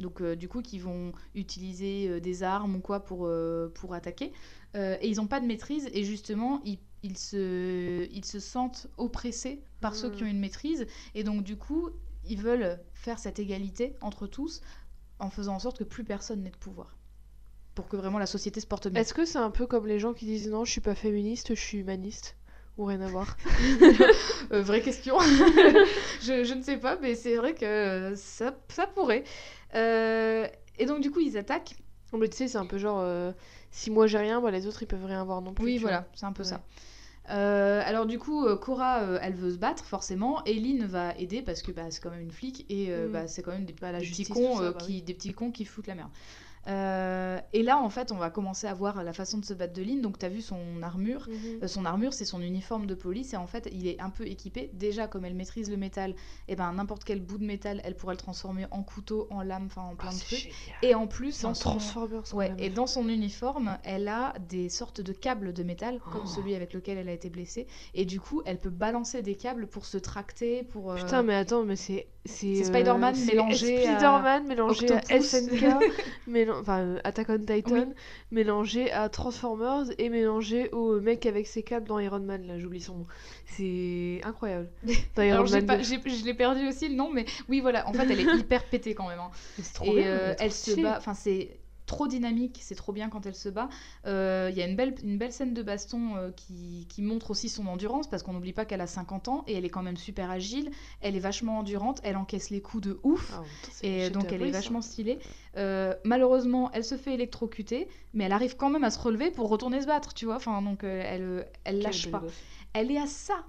Donc, euh, du coup, qui vont utiliser euh, des armes ou quoi pour, euh, pour attaquer. Et ils n'ont pas de maîtrise. Et justement, ils, ils se, ils se sentent oppressés par ceux qui ont Mm. une maîtrise. Et donc, du coup, ils veulent faire cette égalité entre tous en faisant en sorte que plus personne n'ait de pouvoir. Pour que vraiment la société se porte bien. Est-ce que c'est un peu comme les gens qui disent non, je suis pas féministe, je suis humaniste Ou rien à voir? (laughs) Euh, vraie question. (laughs) je, je ne sais pas, mais c'est vrai que ça, ça pourrait. Euh, et donc, du coup, ils attaquent. Non, mais tu sais, c'est un peu genre euh, si moi j'ai rien, bah, les autres ils peuvent rien avoir non plus. Oui, voilà, c'est un peu Ouais. ça. Euh, alors du coup, euh, Cora, euh, elle veut se battre forcément. et Lynn va aider parce que bah, c'est quand même une flic et euh, Mm. bah, c'est quand même des, Bah, la des justice, petits cons ça, bah qui, oui. des petits cons qui foutent la merde. Euh, et là, en fait, on va commencer à voir la façon de se battre de Lynn. Donc, tu as vu son armure. Mhm. Euh, Son armure, c'est son uniforme de police et en fait, il est un peu équipé. Déjà, comme elle maîtrise le métal, et ben n'importe quel bout de métal, elle pourrait le transformer en couteau, en lame, enfin en Ah, plein de trucs. génial. Et en plus, dans son... Ouais, et dans son uniforme, elle a des sortes de câbles de métal, comme Oh. celui avec lequel elle a été blessée. Et du coup, elle peut balancer des câbles pour se tracter, pour... euh, Putain, mais attends, mais c'est. C'est C'est Spider-Man mélangé à Spider-Man mélangé Octopus. à SNK, (laughs) enfin euh, Attack on Titan, Oui. mélangé à Transformers et mélangé au mec avec ses câbles dans Iron Man, là, j'oublie son nom. C'est incroyable. (laughs) Dans Iron Alors, j'ai Man pas- 2. j'ai- je l'ai perdu aussi le nom, mais oui, voilà. En fait, elle est (laughs) hyper pétée quand même. hein. Trop Et bien, euh, elle se bat, enfin c'est trop dynamique, c'est trop bien quand elle se bat. Euh, Il y a une belle, une belle scène de baston euh, qui, qui montre aussi son endurance parce qu'on n'oublie pas qu'elle a 50 ans et elle est quand même super agile, elle est vachement endurante, elle encaisse les coups de ouf. Ah, Et donc elle est ça. vachement stylée. Euh, malheureusement, elle se fait électrocuter, mais elle arrive quand même à se relever pour retourner se battre, tu vois. Enfin donc elle, elle lâche pas. Elle est à ça.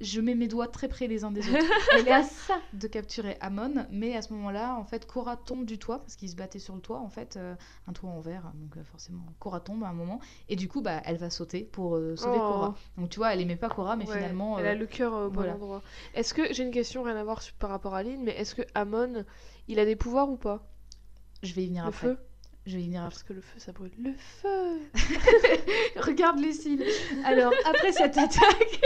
Je mets mes doigts très près les uns des (laughs) autres. Elle est à ça de capturer Amon, mais à ce moment-là, en fait, Cora tombe du toit parce qu'il se battait sur le toit, en fait, euh, un toit en verre, donc euh, forcément, Cora tombe à un moment, et du coup, bah, elle va sauter pour euh, sauver Oh. Cora. Donc tu vois, elle aimait pas Cora, mais Ouais, finalement, elle a le cœur au bon voilà. endroit. Est-ce que j'ai une question rien à voir par rapport à Lynn, mais est-ce que Amon, il a des pouvoirs ou pas? Je vais y venir Le après. feu? Je vais y venir. Parce que le feu, ça brûle. Le feu (laughs) Regarde les signes. Alors après cette attaque,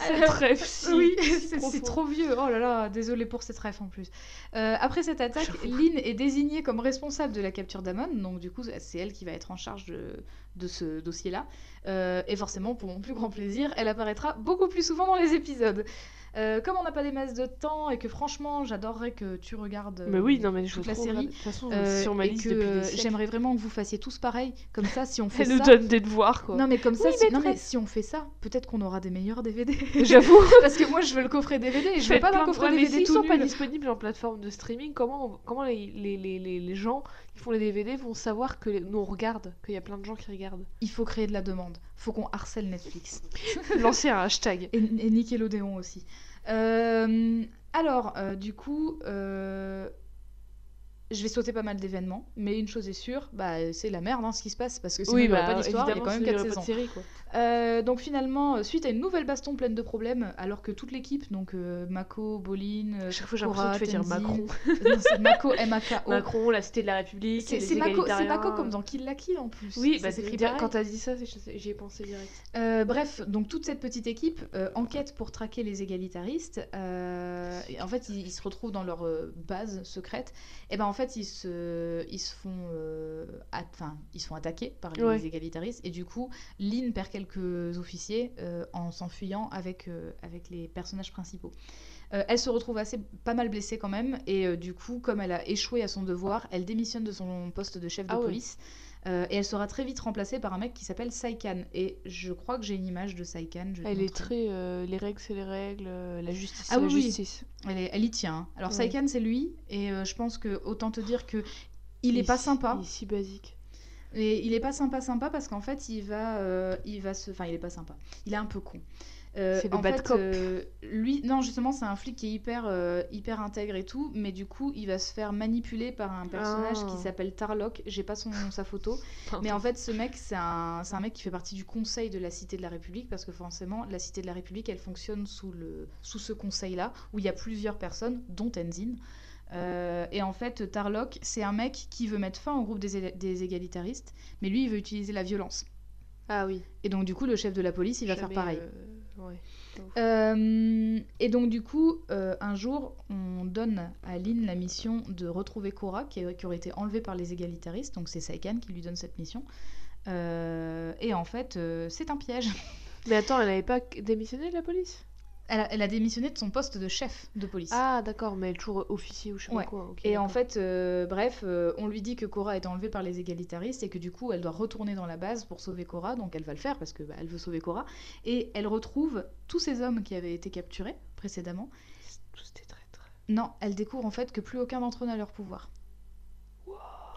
(laughs) Alors, très si, oui, (laughs) si c'est trop vieux. Oh là là, désolé pour cette ref en plus. Euh, après cette attaque. Lynn est désignée comme responsable de la capture d'Amon, donc du coup c'est elle qui va être en charge de, de ce dossier-là. Euh, et forcément, pour mon plus grand plaisir, elle apparaîtra beaucoup plus souvent dans les épisodes. Euh, comme on n'a pas des masses de temps et que franchement j'adorerais que tu regardes euh, Mais oui, non, mais je toute veux la série, regarder. De toute façon, euh, sur ma et liste que j'aimerais vraiment que vous fassiez tous pareil. Comme ça, si on (laughs) fait Elle ça, nous donne des devoirs, quoi. non mais comme ça, Oui, si... non mais si on fait ça, peut-être qu'on aura des meilleurs DVD. (laughs) J'avoue. (laughs) Parce que moi je veux le coffret DVD et je veux Faites pas d'un coffret Ouais, mais DVD s'ils tout sont pas disponibles en plateforme de streaming, comment, on- comment les, les, les, les gens qui font les DVD vont savoir que les- nous on regarde, qu'il y a plein de gens qui regardent Il faut créer de la demande. Faut qu'on harcèle Netflix. (laughs) Lancer un hashtag. Et, et Nickelodeon aussi. Euh, alors, euh, du coup, euh, je vais sauter pas mal d'événements, mais une chose est sûre, bah, c'est la merde hein, ce qui se passe, parce que sinon Oui, il n'y bah, pas d'histoire, il y a quand même sinon, 4 il y aurait pas saisons. de série, quoi. Euh, donc finalement, euh, suite à une nouvelle baston pleine de problèmes, alors que toute l'équipe, donc euh, Mako, Bolin, chaque fois, j'ai l'impression que tu fais dire Macron. (laughs) non, c'est Mako, M-A-K-O. Macron, la cité de la République. C'est c'est Mako, c'est égalitariens. Mako comme dans Kill la Kill en plus. Oui, bah, c'est- pareil. quand t'as dit ça, j'y ai pensé direct. Euh, bref, donc toute cette petite équipe enquête pour traquer les égalitaristes. en fait, ils, ils se retrouvent dans leur base secrète. Et ben en fait, ils se, ils se font, euh, at- ils se font attaquer par les Ouais. égalitaristes. Et du coup, Lynn perd quelques officiers euh, en s'enfuyant avec euh, avec les personnages principaux. Euh, elle se retrouve assez pas mal blessée quand même. Et du coup, comme elle a échoué à son devoir, elle démissionne de son poste de chef de Ah ouais. Euh, et elle sera très vite remplacée par un mec qui s'appelle Saikan. Et je crois que j'ai une image de Saikan. je Elle est très. euh, les règles, c'est les règles. euh, la justice, Ah c'est la oui, oui. justice. Elle, est- elle y tient. hein. Alors Ouais. Saikan, c'est lui. Et euh, je pense que autant te dire que il est pas si- sympa. Il est si basique. Et il est pas sympa sympa parce qu'en fait il va euh, il va se enfin il est pas sympa. Il est un peu con. Euh, C'est le en bad fait, cop. euh, lui non justement c'est un flic qui est hyper euh, hyper intègre et tout mais du coup il va se faire manipuler par un personnage Ah. qui s'appelle Tarlock. J'ai pas son sa photo (laughs) mais en fait ce mec c'est un c'est un mec qui fait partie du conseil de la Cité de la République parce que forcément la Cité de la République elle fonctionne sous le sous ce conseil là où il y a plusieurs personnes dont Tenzin. Euh, et en fait, Tarlock, c'est un mec qui veut mettre fin au groupe des, é- des égalitaristes, mais lui, il veut utiliser la violence. Ah oui. Et donc, du coup, le chef de la police, il va faire pareil. euh, ouais. Euh, et donc, du coup, euh, un jour, on donne à Lynn la mission de retrouver Cora, qui, qui aurait été enlevée par les égalitaristes. Donc, c'est Saikan qui lui donne cette mission. Euh, et en fait, euh, c'est un piège. Mais attends, elle n'avait pas démissionné de la police? Elle a, elle a démissionné de son poste de chef de police. Ah d'accord, mais elle est toujours officier ou je sais Ouais. pas quoi. Et en fait, euh, bref, euh, on lui dit que Cora est enlevée par les égalitaristes et que du coup, elle doit retourner dans la base pour sauver Cora. Donc, elle va le faire parce que bah, elle veut sauver Cora. Et elle retrouve tous ces hommes qui avaient été capturés précédemment. Tous des traîtres. Non, elle découvre en fait que plus aucun d'entre eux n'a leur pouvoir.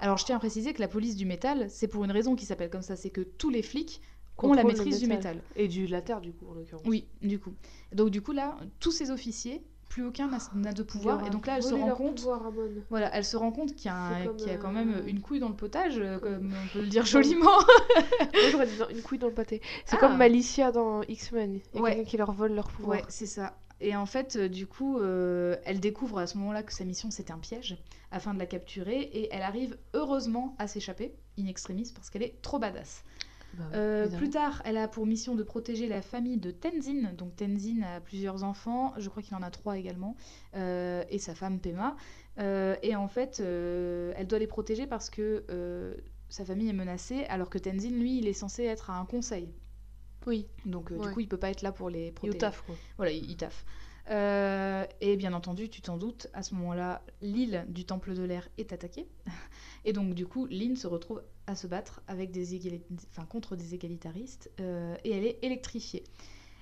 Alors, je tiens à préciser que la police du métal, c'est pour une raison qui s'appelle comme ça, c'est que tous les flics ont la maîtrise du métal. Et du la terre du coup en l'occurrence. Oui, du coup. Donc, du coup, là, tous ces officiers, plus aucun n'a de pouvoir. Et donc là, elle se rend compte. Voilà, elle se rend compte qu'il y, a y a quand euh, même une couille dans le potage, euh, comme- on peut le (laughs) dire joliment. (laughs) Moi j'aurais dit une couille dans le pâté. C'est Ah. comme Malicia dans X-Men. Il y a Ouais. quelqu'un qui leur vole leur pouvoir. Ouais, c'est ça. Et en fait, euh, du coup, euh, elle découvre à ce moment-là que sa mission c'était un piège afin de la capturer et elle arrive heureusement à s'échapper in extremis parce qu'elle est trop badass. Bah Euh, plus tard, elle a pour mission de protéger la famille de Tenzin. Donc Tenzin a plusieurs enfants, je crois qu'il en a trois également, euh, et sa femme Pema. Euh, et en fait, elle doit les protéger parce que sa famille est menacée, alors que Tenzin, lui, il est censé être à un conseil. Oui, Donc euh, du coup, il peut pas être là pour les protéger. taf quoi. Voilà, il, il taffe. Euh, et bien entendu, tu t'en doutes, à ce moment-là, l'île du Temple de l'air est attaquée. (laughs) Et donc, du coup, Lynn se retrouve à se battre avec des enfin, contre des égalitaristes euh, et elle est électrifiée.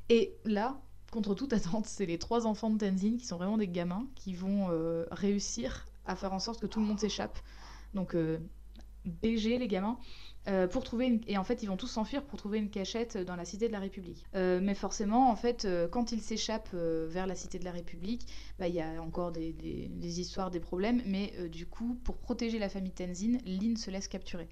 Et là, contre toute attente, c'est les trois enfants de Tenzin qui sont vraiment des gamins qui vont euh, réussir à faire en sorte que tout le monde s'échappe. Donc, euh, BG, les gamins. euh, pour trouver. Et en fait, ils vont tous s'enfuir pour trouver une cachette dans la cité de la République. Mais forcément, en fait, quand ils s'échappent vers la cité de la République, bah, il y a encore des, histoires, des problèmes. Mais du coup, pour protéger la famille Tenzin, Lin se laisse capturer.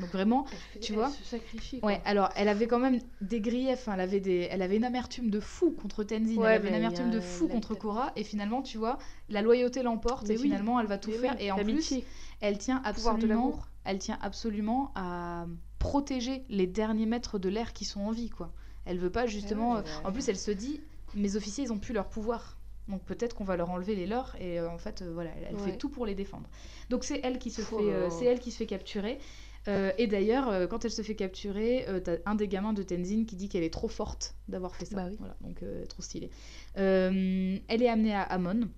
Donc vraiment, Tu vois se sacrifie. ouais. Alors, elle avait quand même des griefs. hein, elle avait des, elle avait une amertume de fou contre Tenzin. Ouais, elle avait une amertume a de fou la- contre Cora. Et finalement, tu vois, la loyauté l'emporte. Et oui, finalement, elle va tout Mais faire. oui, Et en plus, elle tient de absolument, l'amour. elle tient absolument à protéger les derniers maîtres de l'air qui sont en vie, quoi. Elle veut pas justement. ouais, euh, ouais. En plus, elle se dit, mes officiers, ils ont plus leur pouvoir. Donc peut-être qu'on va leur enlever les leurs et euh, en fait euh, voilà elle, elle fait tout pour les défendre. Donc c'est elle qui se Oh fait euh, c'est elle qui se fait capturer. Euh, et d'ailleurs euh, quand elle se fait capturer, euh, t'as un des gamins de Tenzin qui dit qu'elle est trop forte d'avoir fait ça. Bah oui. Voilà donc trop stylé. Elle est amenée à Amon,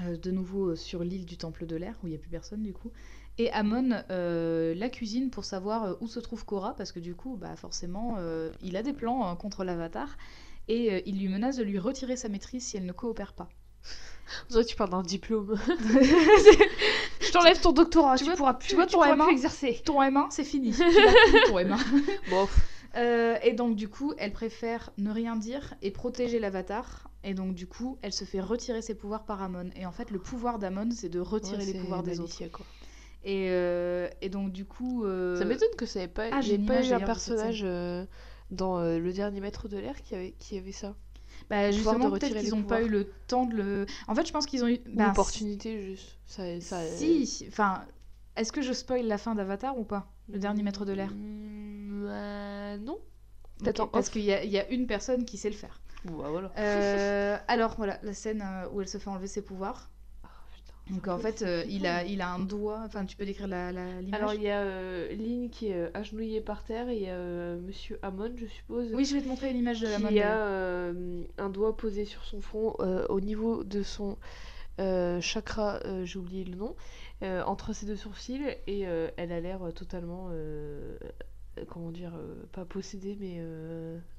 de nouveau sur l'île du Temple de l'air où il n'y a plus personne du coup. Et Amon la cuisine pour savoir où se trouve Korra parce que du coup, bah forcément, il a des plans euh, contre l'Avatar et il lui menace de lui retirer sa maîtrise si elle ne coopère pas. Tu parles d'un diplôme. (laughs) Je t'enlève ton doctorat, Tu tu, vois- pourras plus, tu vois tu ton pourras M1? plus exercer. Ton M1, c'est fini. Tu ton M1. (laughs) Bon, Euh, et donc du coup, elle préfère ne rien dire et protéger l'Avatar Et donc, du coup, elle se fait retirer ses pouvoirs par Amon. Et en fait, le pouvoir d'Amon, c'est de retirer Ouais, les pouvoirs des autres. Quoi. Et, euh, et donc, du coup. euh, Ça m'étonne que ça ait pas, Ah, pas eu un personnage euh, dans euh, le dernier maître de l'air qui avait, qui avait ça. Bah, justement, peut-être qu'ils n'ont pas eu le temps de le. En fait, je pense qu'ils ont eu. Bah, l'opportunité juste. Ça, ça, Si, enfin, est-ce que je spoil la fin d'Avatar ou pas Le dernier maître de l'air? Mm, euh, non. Ok, Peut-être en Parce qu'il y, a- il y a une personne qui sait le faire. Bah voilà. Euh, (laughs) alors, voilà, la scène euh, où elle se fait enlever ses pouvoirs. Donc, en fait, euh, il, a, il a un doigt. Enfin, tu peux décrire la- la- l'image? Alors il y a euh, Lynn qui est euh, agenouillée par terre et il y a euh, Monsieur Hammond, je suppose, Oui, je vais te montrer l'image de la qui mode. a euh, un doigt posé sur son front au niveau de son chakra, j'ai oublié le nom, entre ses deux sourcils et elle a l'air totalement, comment dire, pas possédée mais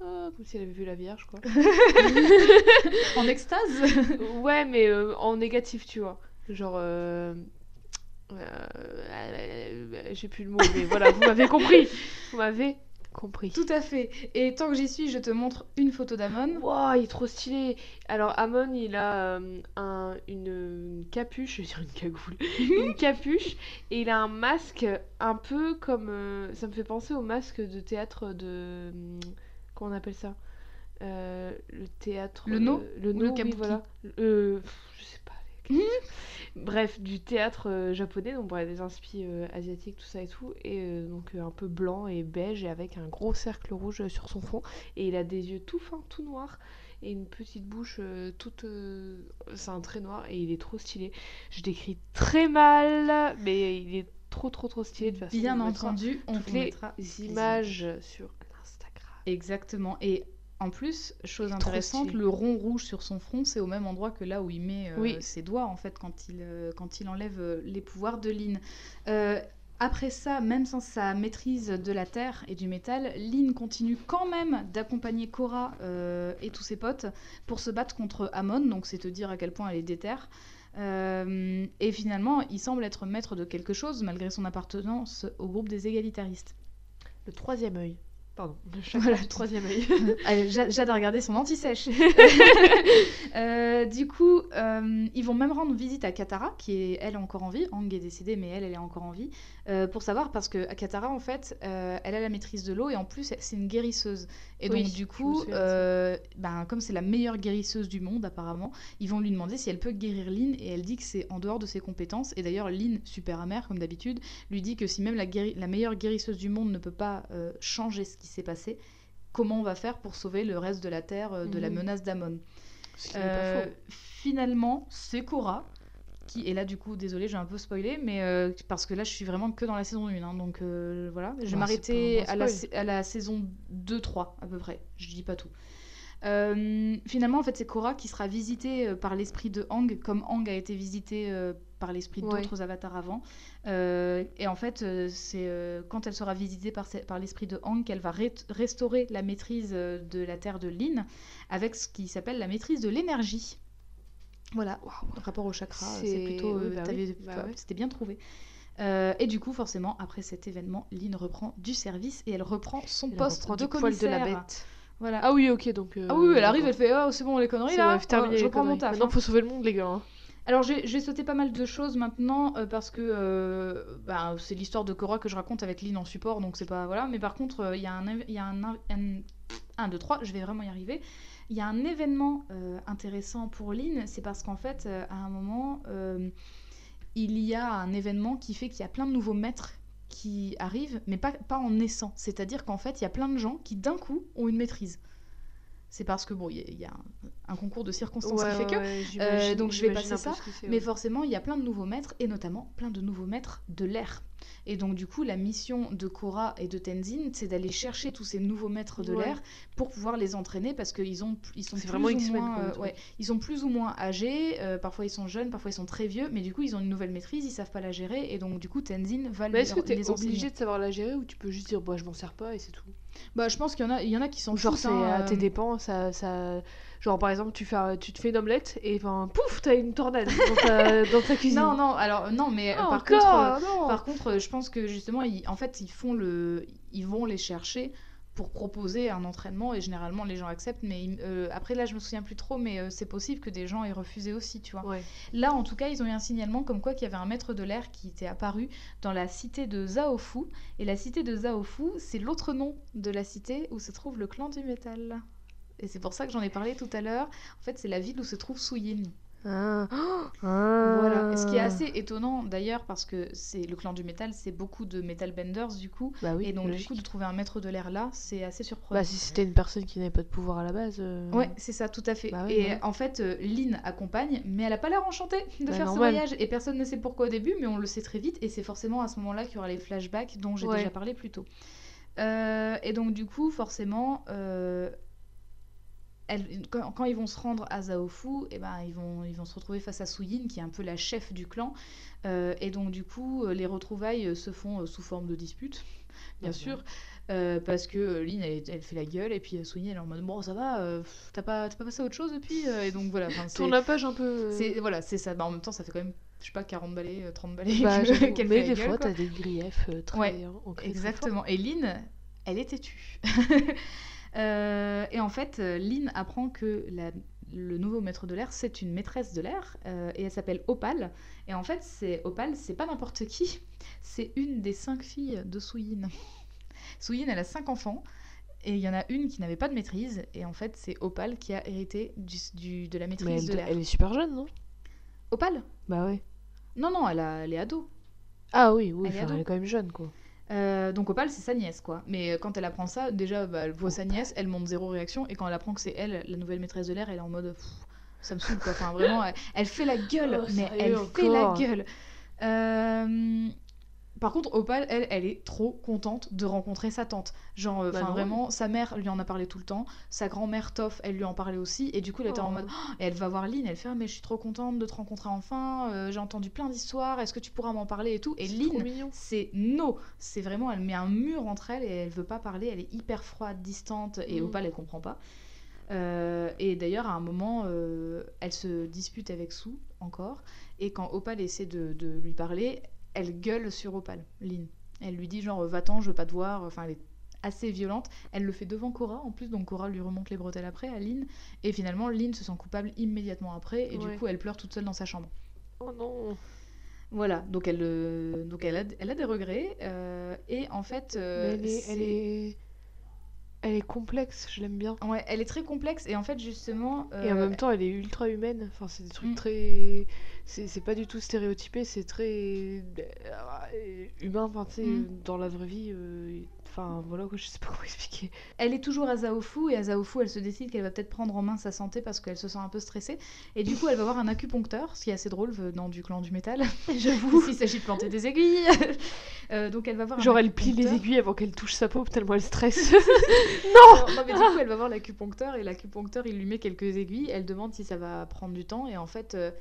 ah, comme si elle avait vu la Vierge quoi. (laughs) (laughs) En extase? Ouais mais en négatif tu vois, genre... euh, euh, j'ai plus le mot mais voilà vous m'avez compris, vous m'avez compris. Tout à fait. Et tant que j'y suis, je te montre une photo d'Amon. Wow, il est trop stylé. Alors Amon, il a euh, un, une, une capuche, (laughs) je veux dire une cagoule, une capuche, et il a un masque un peu comme, euh, ça me fait penser au masque de théâtre de, comment on appelle ça? Euh, Le théâtre. Le No euh, Le no, le oui, voilà. Euh, je sais (laughs) Bref, du théâtre euh, japonais, donc bref, des inspi euh, asiatiques, tout ça et tout, et euh, donc euh, un peu blanc et beige, et avec un gros cercle rouge sur son fond, et il a des yeux tout fins, tout noirs, et une petite bouche euh, toute... euh, C'est un trait noir, et il est trop stylé. Je décris très mal, mais il est trop trop trop stylé de toute façon. Bien entendu, on toutes vous les images sur l'Instagram. Exactement. Et en plus, chose intéressante, le rond rouge sur son front, c'est au même endroit que là où il met euh, Oui. ses doigts, en fait, quand il, euh, quand il enlève euh, les pouvoirs de Lynn. Euh, après ça, même sans sa maîtrise de la terre et du métal, Lynn continue quand même d'accompagner euh, et tous ses potes pour se battre contre Amon, donc c'est te dire à quel point elle est déterre. Et finalement, il semble être maître de quelque chose malgré son appartenance au groupe des égalitaristes. Le troisième œil. Pardon, (laughs) le chakra Voilà. du troisième œil. (laughs) J'adore regarder son anti-sèche. (laughs) Euh, du coup, euh, ils vont même rendre visite à Katara, qui est elle encore en vie. Ang est décédée, mais elle, elle est encore en vie. Euh, pour savoir, parce que Katara, en fait, euh, elle a la maîtrise de l'eau et en plus, c'est une guérisseuse. Et Oui, donc, du coup, euh, ben, comme c'est la meilleure guérisseuse du monde, apparemment, ils vont lui demander si elle peut guérir Lynn. Et elle dit que c'est en dehors de ses compétences. Et d'ailleurs, Lynn, super amère, comme d'habitude, lui dit que si même la, guéri- la meilleure guérisseuse du monde ne peut pas changer ce qui s'est passé, comment on va faire pour sauver le reste de la Terre de la Mhm. menace d'Amon? Finalement, c'est Korra qui est là du coup, désolé, j'ai un peu spoilé, mais euh, parce que là je suis vraiment que dans la saison 1, hein, donc euh, voilà, je vais Bah, m'arrêter à, la, à saison 2-3 à peu près, je dis pas tout. Euh, finalement, en fait, c'est Korra qui sera visitée par l'esprit de Ang, comme Ang a été visité par l'esprit Ouais. d'autres avatars avant. Euh, et en fait, c'est quand elle sera visitée par, par l'esprit de Ang qu'elle va restaurer la maîtrise de la terre de Lin avec ce qui s'appelle la maîtrise de l'énergie. Voilà, rapport au chakra, c'est C'est- plutôt. oui, euh, bah oui, bah ouais. C'était bien trouvé. Euh, et du coup, forcément, après cet événement, Lynn reprend du service et elle reprend son Elle poste reprend de poil de la commissaire. bête. Voilà. Ah oui, ok, donc. euh, Ah oui, elle arrive, elle fait Oh, c'est bon, les conneries là. bref, terminé Oh, je reprends mon taf. Maintenant, hein. faut sauver le monde, les gars. hein. Alors, vais sauter pas mal de choses maintenant euh, parce que euh, bah, c'est l'histoire de Korra que je raconte avec Lynn en support, donc c'est pas. Voilà. Mais par contre, euh, il y a un. y a un, un, 1, 2, 3, je vais vraiment y arriver. Il y a un événement euh, intéressant pour Lynn, c'est parce qu'en fait, euh, à un moment, euh, il y a un événement qui fait qu'il y a plein de nouveaux maîtres qui arrivent, mais pas, pas en naissant. C'est-à-dire qu'en fait, il y a plein de gens qui d'un coup ont une maîtrise. C'est parce que bon, il y a, il y a un, un concours de circonstances qui fait que. j'imagine- donc je vais passer ça, Mais ouais. forcément, il y a plein de nouveaux maîtres, et notamment plein de nouveaux maîtres de l'air. Et donc, du coup, la mission de Korra et de Tenzin, c'est d'aller chercher tous ces nouveaux maîtres de l'air pour pouvoir les entraîner parce qu'ils ont, ils sont plus vraiment ou moins, euh, ouais, ils sont plus ou moins âgés. euh, parfois, ils sont jeunes, parfois ils sont très vieux, mais du coup, ils ont une nouvelle maîtrise, ils savent pas la gérer, et donc du coup, Tenzin va Mais les, est-ce que t'es les enseigner. obligé de savoir la gérer ou tu peux juste dire bah je m'en sers pas et c'est tout? Bah, je pense qu'il y en a, il y en a qui sont Genre c'est hein, à tes euh, dépens, ça, ça... Genre par exemple tu, fais, tu te fais une omelette et enfin pouf t'as une tornade dans ta, (laughs) dans ta cuisine. Non, non, alors non, mais Ah, par encore contre. euh, non. Par contre, je pense que justement, ils, en fait, ils font le, ils vont les chercher pour proposer un entraînement et généralement les gens acceptent mais euh, après là je me souviens plus trop mais euh, c'est possible que des gens aient refusé aussi tu vois. Ouais. là en tout cas ils ont eu un signalement comme quoi qu'il y avait un maître de l'air qui était apparu dans la cité de Zaofu. Et la cité de Zaofu c'est l'autre nom de la cité où se trouve le clan du métal. Et c'est pour ça que j'en ai parlé tout à l'heure. En fait c'est la ville où se trouve Suyin Ah. voilà. Ce qui est Ah. assez étonnant d'ailleurs parce que c'est le clan du métal, c'est beaucoup de metal benders du coup. Bah oui, et donc du logique. coup de trouver un maître de l'air là, c'est assez surprenant. Bah si c'était une personne qui n'avait pas de pouvoir à la base. euh, Ouais, c'est ça, tout à fait. Bah oui, et en fait, euh, Lynn accompagne, mais elle a pas l'air enchantée de Bah, faire normal. ce voyage. Et personne ne sait pourquoi au début, mais on le sait très vite. Et c'est forcément à ce moment-là qu'il y aura les flashbacks dont j'ai Ouais. déjà parlé plus tôt. Euh, et donc du coup, forcément, euh, quand, quand ils vont se rendre à Zaofu, eh ben, ils, vont, ils vont se retrouver face à Suyin, qui est un peu la chef du clan. Euh, et donc du coup, euh, les retrouvailles euh, se font sous forme de dispute, bien sûr. Euh, parce que Lynn, elle, elle fait la gueule, et puis Suyin, elle est en mode Bon, ça va, euh, t'as pas, pas passé à autre chose depuis Et donc voilà. (laughs) Tourne la page un peu. voilà, c'est ça. Bah, en même temps, ça fait quand même, je sais pas, 40 balais, euh, 30 balais Bah, mais la des gueule, fois, t'as des griefs très Ouais, très. Exactement. Et Lynn, elle est têtue. (laughs) Euh, et en fait, euh, Lynn apprend que la- le nouveau maître de l'air, c'est une maîtresse de l'air, euh, et elle s'appelle Opal. Et en fait, c'est Opal, c'est pas n'importe qui, (laughs) c'est une des cinq filles de Suyin. Suyin, (laughs) elle a cinq enfants. Et il y en a une qui n'avait pas de maîtrise, et en fait, c'est Opal qui a hérité du, du- de la Mais maîtrise de l'air. elle est super jeune, non? Opal Bah ouais. Non, non, elle, a, elle est ado. Ah oui, oui, Elle est enfin, ado. elle est quand même jeune, quoi. Euh, donc Opal, c'est sa nièce, quoi. Mais euh, quand elle apprend ça, déjà, bah, elle voit sa nièce, elle montre zéro réaction, et quand elle apprend que c'est elle, la nouvelle maîtresse de l'air, elle est en mode, Pff, ça me saoule, quoi. Enfin, vraiment, elle, elle fait la gueule, Oh, mais elle fait la gueule. Euh, Par contre, Opal, elle, elle est trop contente de rencontrer sa tante. Genre, euh, Bah enfin, vraiment, sa mère lui en a parlé tout le temps, sa grand-mère Toff, elle lui en parlait aussi, et du coup, elle était en Oh. mode, Oh et elle va voir Lynn, elle fait, Ah, mais je suis trop contente de te rencontrer enfin, euh, j'ai entendu plein d'histoires, est-ce que tu pourras m'en parler et tout. Et Lynn, c'est no. C'est vraiment, elle met un mur entre elles et elle veut pas parler. Elle est hyper froide, distante et Mm. Opal, elle comprend pas. Euh, et d'ailleurs, à un moment, elle se dispute avec Sue encore. Et quand Opal essaie de, de lui parler, elle gueule sur Opal, Lynn. Elle lui dit genre va-t'en, je veux pas te voir. Enfin, elle est assez violente. Elle le fait devant Cora en plus, donc Cora lui remonte les bretelles après à Lynn. Et finalement, Lynn se sent coupable immédiatement après et Ouais. du coup, elle pleure toute seule dans sa chambre. Oh non. Voilà, donc elle, euh, donc elle, a, elle a des regrets. euh, et en fait, euh, elle est, elle c'est- est... Elle est complexe, je l'aime bien. Ouais, elle est très complexe et en fait, justement. Et en euh, même temps, elle est ultra humaine. Enfin, c'est des trucs Mm. très. C'est c'est pas du tout stéréotypé, c'est très. euh, humain. Enfin, tu sais, Mm. dans la vraie vie. euh, Enfin, voilà, je sais pas comment expliquer. Elle est toujours à Zaofu et à Zaofu, elle se décide qu'elle va peut-être prendre en main sa santé parce qu'elle se sent un peu stressée. Et du coup, elle va voir un acupuncteur, ce qui est assez drôle venant du clan du métal. (laughs) J'avoue. S'il s'agit de planter des aiguilles. (laughs) Euh, donc elle va voir Genre, elle plie les aiguilles avant qu'elle touche sa peau, tellement elle stresse. (laughs) Non, non, mais du coup, elle va voir l'acupuncteur et l'acupuncteur, il lui met quelques aiguilles. Elle demande si ça va prendre du temps et en fait, euh,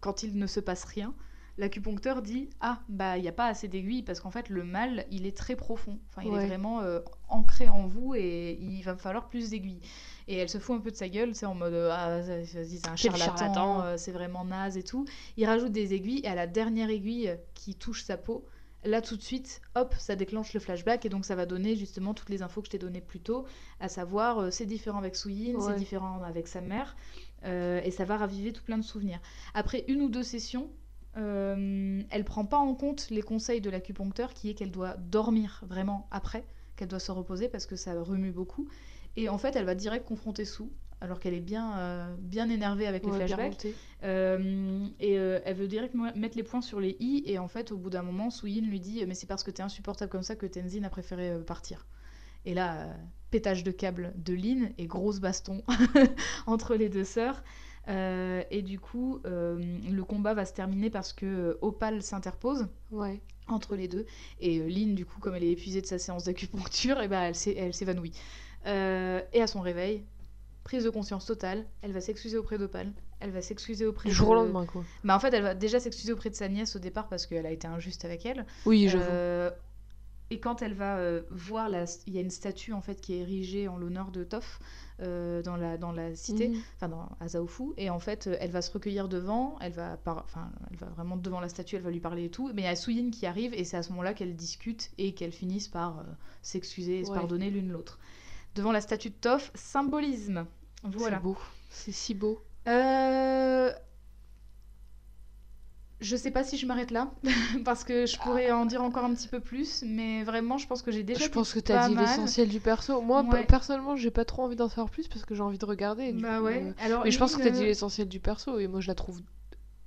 quand il ne se passe rien, l'acupuncteur dit ah bah il y a pas assez d'aiguilles parce qu'en fait le mal il est très profond. Enfin, il Ouais. est vraiment euh, ancré en vous et il va me falloir plus d'aiguilles. Et elle se fout un peu de sa gueule, c'est en mode euh, ah vas-y, c'est un charlatan, euh, c'est vraiment naze et tout. Il rajoute des aiguilles et à la dernière aiguille qui touche sa peau, là tout de suite, hop, ça déclenche le flashback et donc ça va donner justement toutes les infos que je t'ai données plus tôt, à savoir euh, c'est différent avec Suyin, c'est différent avec sa mère, euh, et ça va raviver tout plein de souvenirs. Après une ou deux sessions, euh, elle prend pas en compte les conseils de l'acupuncteur qui est qu'elle doit dormir vraiment après, qu'elle doit se reposer parce que ça remue beaucoup, et en fait elle va direct confronter Sue. Alors qu'elle est bien, euh, bien énervée avec les Ouais, flashbacks. Euh, et euh, elle veut direct mo- mettre les points sur les i et en fait au bout d'un moment Suyin lui dit mais c'est parce que t'es insupportable comme ça que Tenzin a préféré partir et là pétage de câble de Lynn et grosse baston (laughs) entre les deux sœurs Euh, et du coup euh, le combat va se terminer parce que euh, Opal s'interpose Ouais. entre les deux. Et Lynn, du coup, comme elle est épuisée de sa séance d'acupuncture, (laughs) et ben elle s'é- elle s'évanouit. Et à son réveil, prise de conscience totale, elle va s'excuser auprès d'Opal. Elle va s'excuser auprès Du jour au de... lendemain, quoi. Bah, en fait, elle va déjà s'excuser auprès de sa nièce au départ parce qu'elle a été injuste avec elle. Oui, j'avoue. Euh, et quand elle va euh, voir, la... il y a une statue en fait qui est érigée en l'honneur de Toph euh, dans, la, dans la cité, Mhm. enfin dans à Zaofu, et en fait euh, elle va se recueillir devant, elle va, par... enfin, elle va vraiment devant la statue, elle va lui parler et tout, mais il y a Suyin qui arrive et c'est à ce moment-là qu'elles discutent et qu'elles finissent par euh, s'excuser et se pardonner l'une l'autre. Devant la statue de Toph, symbolisme. Voilà. C'est beau. C'est si beau. Euh, Je sais pas si je m'arrête là, (laughs) parce que je pourrais en dire encore un petit peu plus, mais vraiment, je pense que j'ai déjà Je dit pense que pas t'as dit l'essentiel du perso. Moi, Ouais. personnellement, j'ai pas trop envie d'en savoir plus parce que j'ai envie de regarder. du Bah coup, ouais. euh, Alors, Mais je pense que t'as dit euh, l'essentiel du perso et moi, je la trouve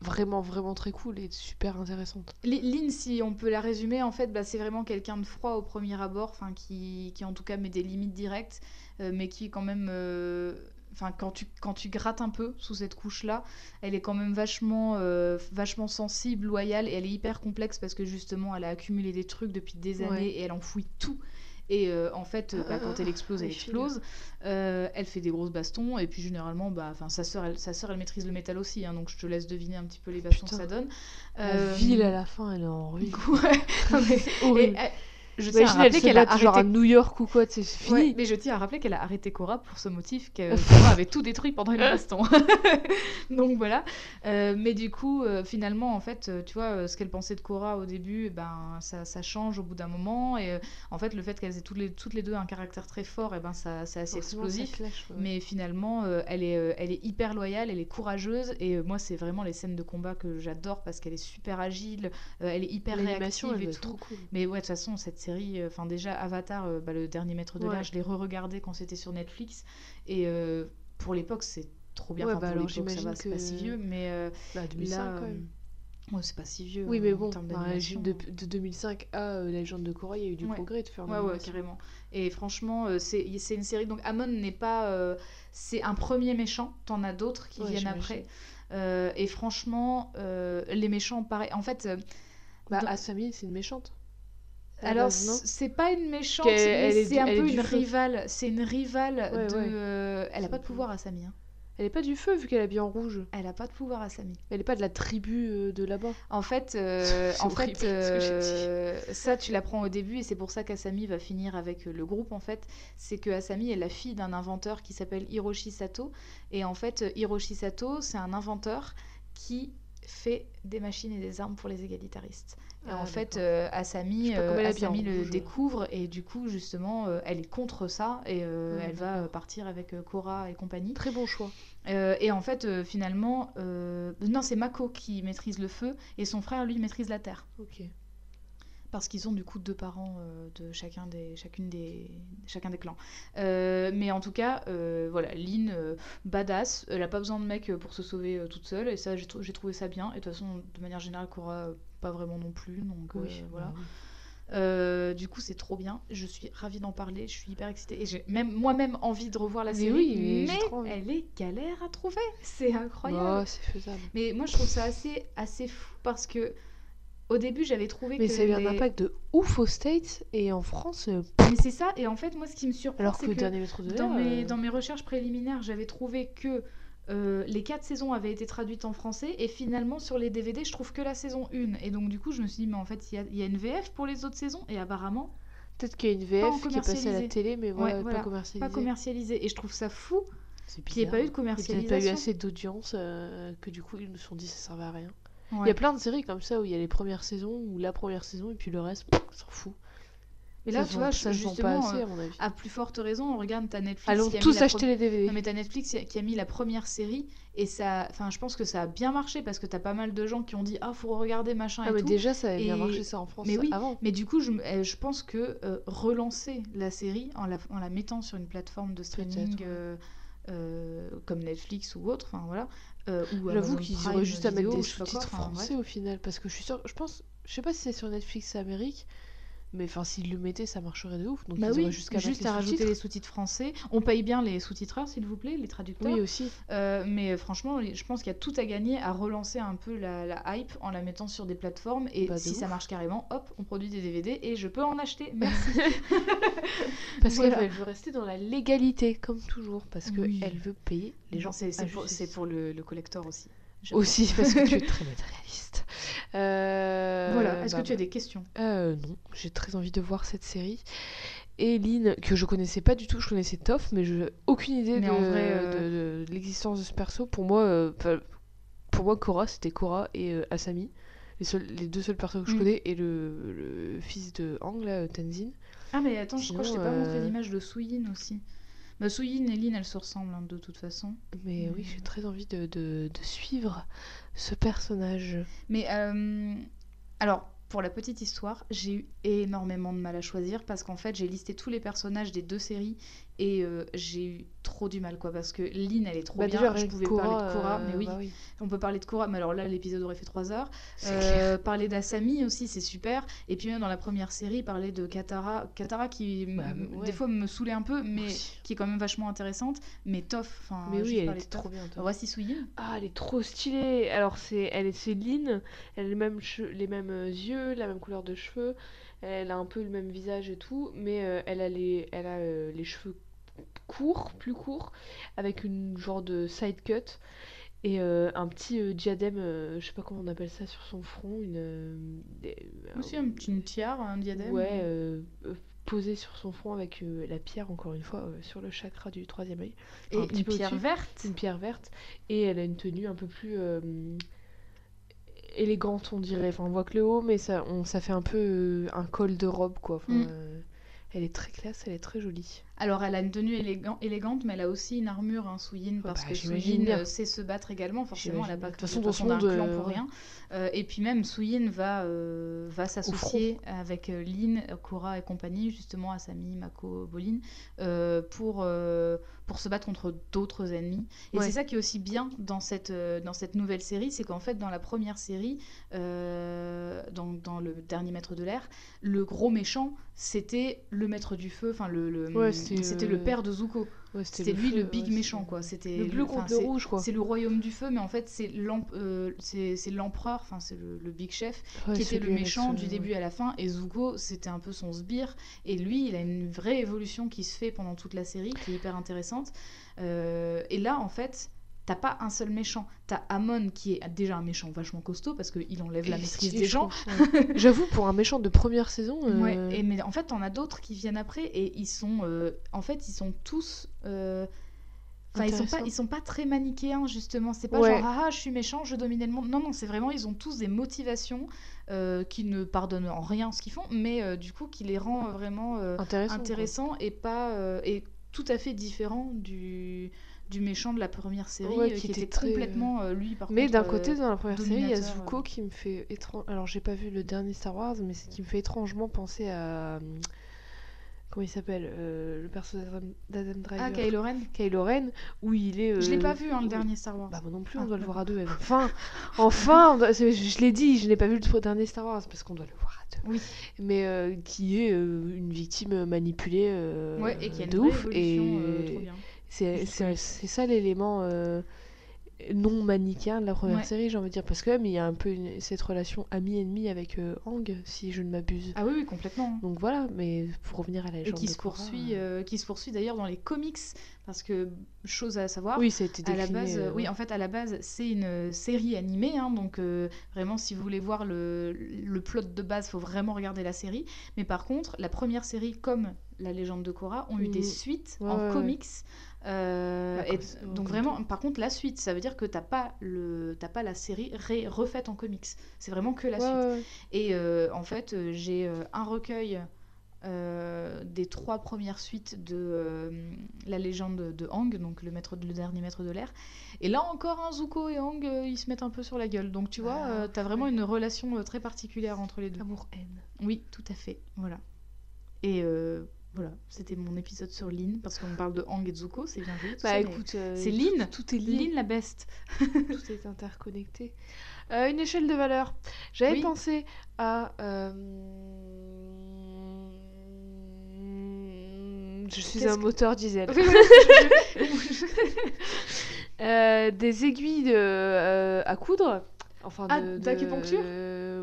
vraiment, vraiment très cool et super intéressante. Lynn, si on peut la résumer, en fait, bah, c'est vraiment quelqu'un de froid au premier abord, enfin, qui, qui en tout cas met des limites directes, euh, mais qui quand même... euh, Enfin, quand tu, quand tu grattes un peu sous cette couche-là, elle est quand même vachement, euh, vachement sensible, loyale, et elle est hyper complexe parce que justement, elle a accumulé des trucs depuis des années Ouais. et elle enfouit tout. Et euh, en fait, euh, bah, quand elle explose, elle explose. Euh, elle fait des grosses bastons, et puis généralement, bah, sa sœur, elle, sa sœur, elle maîtrise le métal aussi, hein, donc je te laisse deviner un petit peu les bastons Putain. que ça donne. La ville à la fin, elle est en ruine. (laughs) Ouais, (laughs) mais- et, je tiens à rappeler qu'elle a bat genre à arrêté. New York ou quoi, c'est fini. Ouais, mais je tiens à rappeler qu'elle a arrêté Cora pour ce motif que (laughs) Cora avait tout détruit pendant une baston. (laughs) Donc voilà. Euh, mais du coup, euh, finalement, en fait, euh, tu vois, ce qu'elle pensait de Cora au début, eh ben, ça, ça change au bout d'un moment. Et euh, en fait, le fait qu'elles aient toutes les, toutes les deux un caractère très fort, et ben, ça, c'est assez explosif. clash, ouais. Mais finalement, elle, est, elle est hyper loyale, elle est courageuse. Et moi, c'est vraiment les scènes de combat que j'adore parce qu'elle est super agile, elle est hyper réactive elle et va être tout. trop cool. Mais ouais, de toute façon, cette euh, enfin déjà Avatar, euh, bah, le dernier maître de Ouais. l'air, je l'ai re-regardé quand c'était sur Netflix. Et euh, pour l'époque, c'est trop bien. Ouais, Enfin, bah pour alors, ça va, j'imagine c'est pas si que- vieux, mais Bah, 2005 là, quand même. ouais, c'est pas si vieux. Oui, hein, mais bon, bah, de, de 2005 à euh, La légende de Korra, il y a eu du Ouais. progrès de faire Ouais, ouais, carrément. Et franchement, euh, c'est une série. Donc, Amon n'est pas. euh, c'est un premier méchant. T'en as d'autres qui Ouais, viennent après. Et franchement, les méchants, pareil. En fait, Bah, dans- Asami, c'est une méchante. À Alors, non c'est pas une méchante, mais c'est un peu une rivale. C'est une rivale de. euh, Elle a pas de pouvoir, Asami. hein. Elle est pas du feu vu qu'elle est habillée en rouge. Elle a pas de pouvoir, Asami. Elle est pas de la tribu euh, de là-bas. En fait, euh, (laughs) en horrible, fait euh, ça, tu l'apprends au début et c'est pour ça qu'Asami va finir avec euh, le groupe. En fait, c'est que Asami est la fille d'un inventeur qui s'appelle Hiroshi Sato. Et en fait, euh, Hiroshi Sato, c'est un inventeur qui fait des machines et des armes pour les égalitaristes. Et Ah, en fait, euh, Asami, euh, Asami le rouge. découvre et du coup, justement, euh, elle est contre ça et euh, elle va euh, partir avec Korra et compagnie. Très bon choix. Et en fait, finalement, non, c'est Mako qui maîtrise le feu et son frère, lui, maîtrise la terre. Ok. Parce qu'ils ont du coup deux parents euh, de chacun des, chacune des, chacun des clans. Euh, mais en tout cas, euh, voilà, Lynn, euh, badass, elle a pas besoin de mec pour se sauver toute seule. Et ça, j'ai trou- j'ai trouvé ça bien. Et de toute façon, de manière générale, Cora, pas vraiment non plus. Donc Oui, voilà. bah oui. Euh, du coup, c'est trop bien. Je suis ravie d'en parler. Je suis hyper excitée. Et j'ai même moi-même envie de revoir la Mais série. oui, mais j'ai mais trop elle est galère à trouver. C'est incroyable. Bah, c'est faisable. Mais moi, je trouve ça assez, assez fou parce que au début, j'avais trouvé Mais que ça a eu un les- impact de ouf aux States et en France, euh, Mais c'est ça. Et en fait, moi, ce qui me surprend, alors que le que dernier maître de dans mes, euh, dans mes recherches préliminaires, j'avais trouvé que euh, les quatre saisons avaient été traduites en français et finalement sur les DVD, je trouve que la saison 1. Et donc, du coup, je me suis dit, mais en fait, il y a, il y a une VF pour les autres saisons et apparemment Peut-être qu'il y a une VF qui est passée à la télé, mais ouais, voilà, pas commercialisée. pas commercialisée. Et je trouve ça fou qu'il n'y ait pas eu de bizarre. Il n'y a pas eu commercialisation. assez d'audience euh, que du coup ils se sont dit ça servait à rien. Il y a plein de séries comme ça où il y a les premières saisons ou la première saison et puis le reste, s'en fout. Mais là, Ça tu vois, ça pas justement, assez euh, à mon avis. à plus forte raison, on regarde ta Netflix. Allons qui a mis tous acheter les DVD. Non mais t'as Netflix qui a mis la première série et ça, enfin je pense que ça a bien marché parce que t'as pas mal de gens qui ont dit ah faut regarder machin Ah, et mais tout. déjà ça avait bien marché ça en France mais oui, avant. Mais du coup je, je pense que euh, relancer la série en la, en la mettant sur une plateforme de streaming euh, euh, comme Netflix ou autre, enfin voilà, euh, ou J'avoue qu'ils auraient juste à mettre des sous-titres français au final parce que je suis sûre, je pense, je sais pas si c'est sur Netflix Amérique, mais enfin s'ils le mettaient ça marcherait de ouf. Donc Bah ils oui, auraient juste à rajouter les sous-titres français. On paye bien les sous-titreurs, s'il vous plaît, les traducteurs. Oui aussi. Euh, mais franchement, je pense qu'il y a tout à gagner à relancer un peu la, la hype en la mettant sur des plateformes. Et Bah, si ça marche carrément, hop, on produit des DVD et je peux en acheter. Merci. (laughs) Parce Voilà. qu'elle veut rester dans la légalité comme toujours parce Oui. elle veut payer les gens. c'est pour, pour le, le collector aussi. Aussi parce que tu es très (laughs) matérialiste. Euh, Euh, voilà, est-ce bah, que tu as des questions? Euh, non, j'ai très envie de voir cette série. Et Lynn, que je connaissais pas du tout, je connaissais Toph, mais je aucune idée Mais de, en vrai, de- de- de l'existence de ce perso. Pour moi, euh, pour moi Korra, c'était Korra et euh, Asami. Les, seuls, les deux seuls persos que je Mm. connais, et le, le fils de Aang, là, Tenzin. Ah, mais attends, je crois que je t'ai pas montré euh, l'image de Suyin aussi. Bah, Suyin et Lin, elles se ressemblent hein, de toute façon. Mais oui, j'ai très envie de, de- de suivre ce personnage. Mais euh, alors, pour la petite histoire, j'ai eu énormément de mal à choisir parce qu'en fait, j'ai listé tous les personnages des deux séries et euh, j'ai eu trop du mal quoi parce que Lynn elle est trop Bah, bien. déjà, je pouvais parler de Korra, euh, mais oui, bah oui, on peut parler de Korra, mais alors là l'épisode aurait fait 3 heures. Euh, parler d'Asami aussi, c'est super. Et puis même dans la première série, parler de Katara, Katara qui Bah, ouais. des fois me saoulait un peu, mais Oui. qui est quand même vachement intéressante. Mais Toph, enfin, Mais oui, elle Toph. trop bien. toi. Voici Suyin. Ah, elle est trop stylée. Alors c'est, elle est, c'est Lynn. Elle a les mêmes, les mêmes yeux, la même couleur de cheveux. Elle a un peu le même visage et tout, mais euh, elle a les, elle a les cheveux courts, plus courts, avec une genre de side cut et euh, un petit euh, diadème, euh, je sais pas comment on appelle ça sur son front, une. euh, Aussi un petit une tiare, un diadème. Ouais, posé sur son front avec la pierre encore une fois sur le chakra du troisième œil. Et un petit une pierre verte. une pierre verte et elle a une tenue un peu plus élégante on dirait enfin on voit que le haut mais ça on ça fait un peu un col de robe quoi Enfin, Mm. elle est très classe elle est très jolie Alors, elle a une tenue élégan- élégante, mais elle a aussi une armure, un parce bah, que bien. euh, sait se battre également. Forcément, elle n'a pas De toute façon, façon d'un clan pour rien. Euh, et puis même, Suyin va, euh, va s'associer avec Lin, euh, Korra et compagnie, justement Asami, Mako, Bolin, euh, pour, pour se battre contre d'autres ennemis. Et Ouais. c'est ça qui est aussi bien dans cette, dans cette nouvelle série, c'est qu'en fait, dans la première série, dans, dans le dernier maître de l'air, le gros méchant, c'était le maître du feu, enfin le, le- Ouais, c'était, c'était euh, le père de Zuko. Ouais, C'était lui feu, le big ouais, méchant, quoi. C'était le bleu contre le rouge quoi C'est le royaume du feu, mais en fait, c'est euh, l'empereur, enfin, c'est le, le big chef, Ouais, qui était le méchant du début à la fin. Et Zuko, c'était un peu son sbire. Et lui, il a une vraie évolution qui se fait pendant toute la série, qui est hyper intéressante. Euh, et là, en fait. T'as pas un seul méchant. T'as Amon qui est déjà un méchant vachement costaud parce qu'il enlève la maîtrise des gens. (laughs) J'avoue, pour un méchant de première saison. euh, Ouais, et mais en fait, t'en as d'autres qui viennent après et ils sont, euh, en fait, ils sont tous. euh, Enfin, ils sont pas, ils sont pas très manichéens justement. C'est pas Ouais. genre ah, ah, je suis méchant, je domine le monde. Non non, c'est vraiment ils ont tous des motivations euh, qui ne pardonnent en rien ce qu'ils font, mais euh, du coup qui les rend euh, vraiment euh, intéressant. intéressants et pas euh, et tout à fait différents du du méchant de la première série Ouais, euh, qui qui, était était très, complètement euh, lui par Mais d'un euh, côté, dans la première série, il y a Zuko euh. qui me fait étrange. Alors, j'ai pas vu le dernier Star Wars, mais c'est qui me fait étrangement penser à. Comment il s'appelle Euh, Le perso d'Adam d'Adam Driver. ah Kylo Ren. Kylo Ren, où il est. Je l'ai euh, pas vu hein, le où- dernier Star Wars. Bah, moi non plus, Ah, on doit le voir à deux. (laughs) Enfin, enfin, doit- je l'ai dit, je n'ai pas vu le dernier Star Wars parce qu'on doit le voir à deux. Oui. Mais euh, qui est euh, une victime manipulée euh, Ouais, et qui a une de ouf. euh, et trop bien. C'est ça l'élément euh, non manichéen de la première Ouais. série, j'ai envie de dire. Parce que même, il y a un peu une- cette relation ami-ennemi avec euh, Aang, si je ne m'abuse. Ah oui, oui, complètement. Donc voilà, mais pour revenir à la Et légende qui de se Korra, poursuit, euh, qui se poursuit d'ailleurs dans les comics, parce que chose à savoir. Oui, été À la base, oui, en fait, à la base, c'est une série animée, hein, donc vraiment, si vous voulez voir le, le plot de base, faut vraiment regarder la série. Mais par contre, la première série, comme la légende de Korra, ont eu des Mhm. suites Ouais, en ouais, comics. euh, et donc vraiment, par contre, la suite, ça veut dire que t'as pas le, pas la série ré- refaite en comics. C'est vraiment que la Ouais, suite. Et euh, en fait, euh, j'ai un recueil euh, des trois premières suites de la légende de, Hang, donc le, maître, le dernier maître de l'air. Et là encore, un Zuko et Hang, ils se mettent un peu sur la gueule. Donc tu vois, Ah, euh, t'as vraiment une relation très particulière entre les deux. Amour-haine. Oui, tout à fait. Voilà. Et voilà, c'était mon épisode sur Lynn, parce qu'on parle de Hang et Zuko, c'est bien vu. Bah ça, écoute, euh, c'est Lynn. Tout, est lié. Lynn la best. (laughs) tout est interconnecté. Euh, une échelle de valeur. J'avais Oui. pensé à. euh, Je suis un que- moteur diesel. (laughs) Des aiguilles de, à coudre. Enfin, Ah, de- d'acupuncture?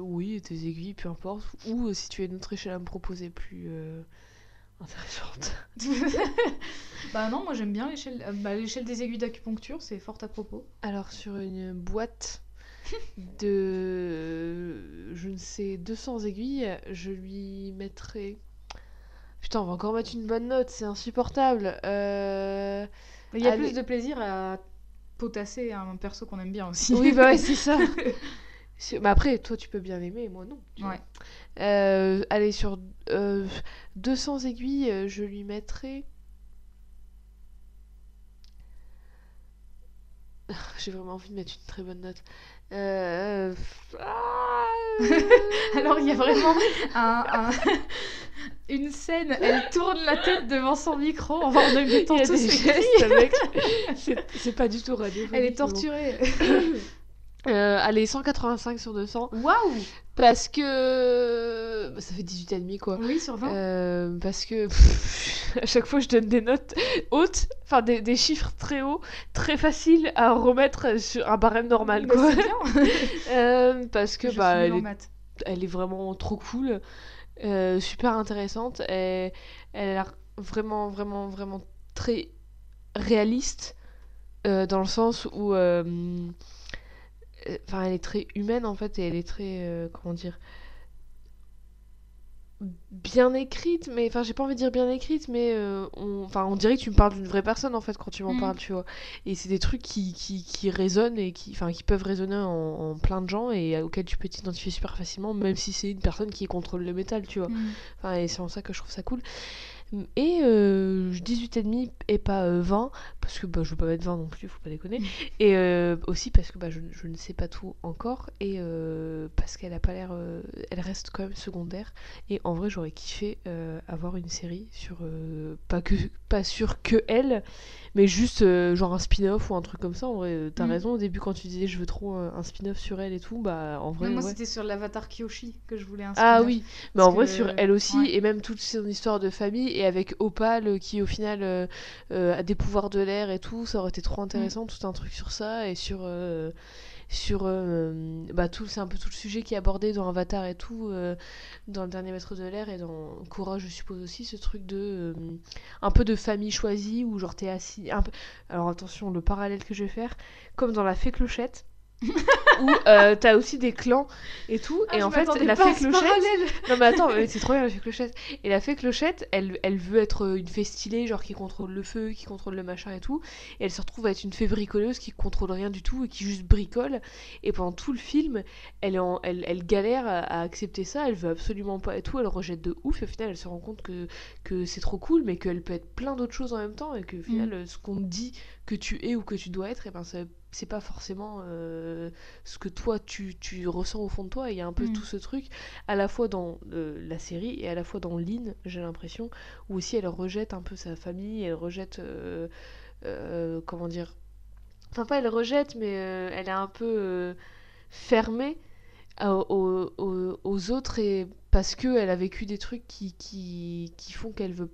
Oui, des aiguilles, peu importe. Ou si tu as une autre échelle à me proposer plus intéressante. (laughs) bah non, moi j'aime bien l'échelle euh, bah, l'échelle des aiguilles d'acupuncture, c'est fort à propos. Alors, sur une boîte (laughs) de, je ne sais, 200 aiguilles, je lui mettrais... Putain, on va encore mettre une bonne note, c'est insupportable. Euh, Il y a Allez. plus de plaisir à potasser un perso qu'on aime bien aussi. Oui, bah ouais, c'est ça. (laughs) Mais après, toi, tu peux bien l'aimer, moi non. Ouais. Euh, allez, sur euh, 200 aiguilles, euh, je lui mettrais... (laughs) J'ai vraiment envie de mettre une très bonne note. Euh... (laughs) ah, Alors il y a vraiment (laughs) un, un- une scène, elle tourne la tête devant son micro en en a tous ses gestes, C'est pas du tout radio. Elle est torturée. Euh, allez, 185 sur 200. Waouh Parce que... bah, ça fait 18,5 quoi. Oui, sur 20. Euh, parce que pff, (laughs) à chaque fois je donne des notes hautes, enfin des, des chiffres très hauts, très faciles à remettre sur un barème normal quoi. c'est bien. (laughs) Euh, parce que Je bah elle est, maths. elle est vraiment trop cool, euh, super intéressante, et elle a l'air vraiment vraiment vraiment très réaliste dans le sens où enfin elle est très humaine en fait et elle est très euh, comment dire bien écrite mais enfin j'ai pas envie de dire bien écrite mais euh, on enfin on dirait que tu me parles d'une vraie personne en fait quand tu m'en Mm. parles tu vois et c'est des trucs qui, qui, qui résonnent et qui enfin qui peuvent résonner en, en plein de gens et auxquels tu peux t'identifier super facilement même si c'est une personne qui contrôle le métal tu vois Mm. Enfin, et c'est en ça que je trouve ça cool. Et euh, 18,5 et pas euh, 20, parce que bah, je veux pas mettre 20 non plus, faut pas déconner. (laughs) Et euh, aussi parce que bah, je, je ne sais pas tout encore, et euh, parce qu'elle a pas l'air. euh, elle reste quand même secondaire. Et en vrai, j'aurais kiffé euh, avoir une série sur. euh, pas, que, pas sur que elle, mais juste euh, genre un spin-off ou un truc comme ça. En vrai, euh, t'as Mm. raison au début quand tu disais je veux trop un spin-off sur elle et tout, bah en vrai. Non, moi, ouais. c'était sur l'avatar Kyoshi que je voulais un Ah oui, mais en vrai que- sur elle aussi, ouais. et même toute son histoire de famille, et avec Opal euh, qui au final euh, euh, a des pouvoirs de l'air et tout, ça aurait été trop intéressant, Mm. tout un truc sur ça, et sur... sur euh, bah tout c'est un peu tout le sujet qui est abordé dans Avatar et tout euh, dans le dernier maître de l'air et dans Korra je suppose aussi ce truc de euh, un peu de famille choisie où genre t'es assis un peu alors attention le parallèle que je vais faire comme dans la fée clochette (laughs) où euh, t'as aussi des clans et tout Ah, et en fait la fée clochette non mais attends, mais c'est trop bien la fée clochette. Et la fée clochette, elle, elle veut être euh, une fée stylée, genre qui contrôle le feu, qui contrôle le machin et tout. Et elle se retrouve à être une fée bricoleuse qui contrôle rien du tout et qui juste bricole. Et pendant tout le film, elle, en- elle, elle galère à, à accepter ça, elle veut absolument pas et tout, elle rejette de ouf. Et au final, elle se rend compte que, que c'est trop cool, mais qu'elle peut être plein d'autres choses en même temps. Et que au final, euh, ce qu'on dit que tu es ou que tu dois être, et ben ça- c'est pas forcément euh, ce que toi tu, tu ressens au fond de toi. Et il y a un peu Mm. tout ce truc à la fois dans euh, la série et à la fois dans Lynn, j'ai l'impression, où aussi elle rejette un peu sa famille, elle rejette, euh, euh, comment dire, enfin pas elle rejette, mais elle est un peu fermée aux, aux- aux autres et parce que elle a vécu des trucs qui, qui, qui font qu'elle veut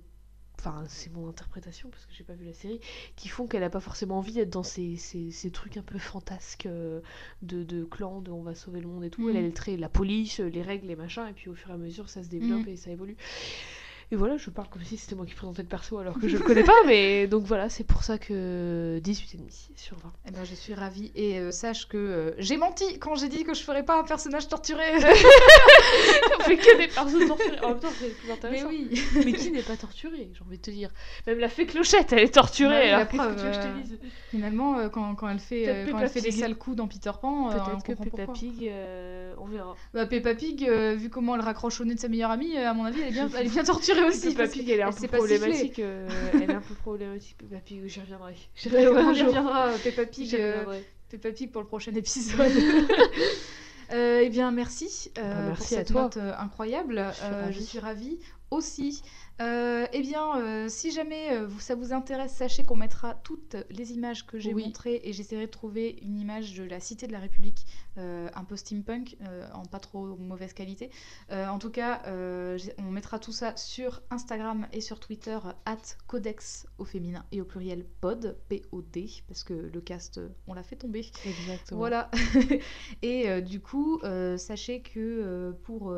Enfin, c'est mon interprétation parce que j'ai pas vu la série, qui font qu'elle a pas forcément envie d'être dans ces, ces, ces trucs un peu fantasques euh, de, de clan, de on va sauver le monde et tout. Elle, Mhm. elle est très la police, les règles, les machins, et puis au fur et à mesure ça se développe Mhm. et ça évolue. Et voilà, je parle comme si c'était moi qui présentais le perso alors que je le connais pas, (laughs) mais donc voilà, c'est pour ça que 18,5 sur 20. Eh ben, je suis ravie. Et euh, sache que euh, j'ai menti quand j'ai dit que je ferais pas un personnage torturé. (laughs) On fait que des personnes (laughs) torturées. En même temps, c'est le plus Mais oui. Mais qui n'est pas torturé, j'ai envie de te dire? Même la fée clochette, elle est torturée. Ouais, la alors qu'est-ce que preuve, tu veux que je euh, te dise Finalement, quand, quand elle fait, quand elle fait des sales coups dans Peter Pan, on Peut-être que comprend Peppa pourquoi. Pig, on verra. Bah, Peppa Pig, vu comment elle raccroche au nez de sa meilleure amie, à mon avis, elle est bien, elle est bien torturée aussi. (laughs) Peppa parce Pig, que (laughs) elle est un peu problématique. euh, elle est un peu problématique, Peppa Pig, j'y reviendrai. (laughs) J'y reviendrai euh, Peppa Pig, euh. Peppa Pig pour le prochain épisode. Euh, eh bien, merci, euh, Bah, merci pour à cette toi. note euh, incroyable. Je suis Euh, ravie. je suis ravie aussi. Euh, eh bien, euh, si jamais euh, ça vous intéresse, sachez qu'on mettra toutes les images que j'ai Oui. montrées et j'essaierai de trouver une image de la Cité de la République, un peu steampunk, en pas trop mauvaise qualité. En tout cas, on mettra tout ça sur Instagram et sur Twitter, at codex au féminin et au pluriel pod, P-O-D, parce que le cast, on l'a fait tomber. Exactement. Voilà. (laughs) et du coup, sachez que pour,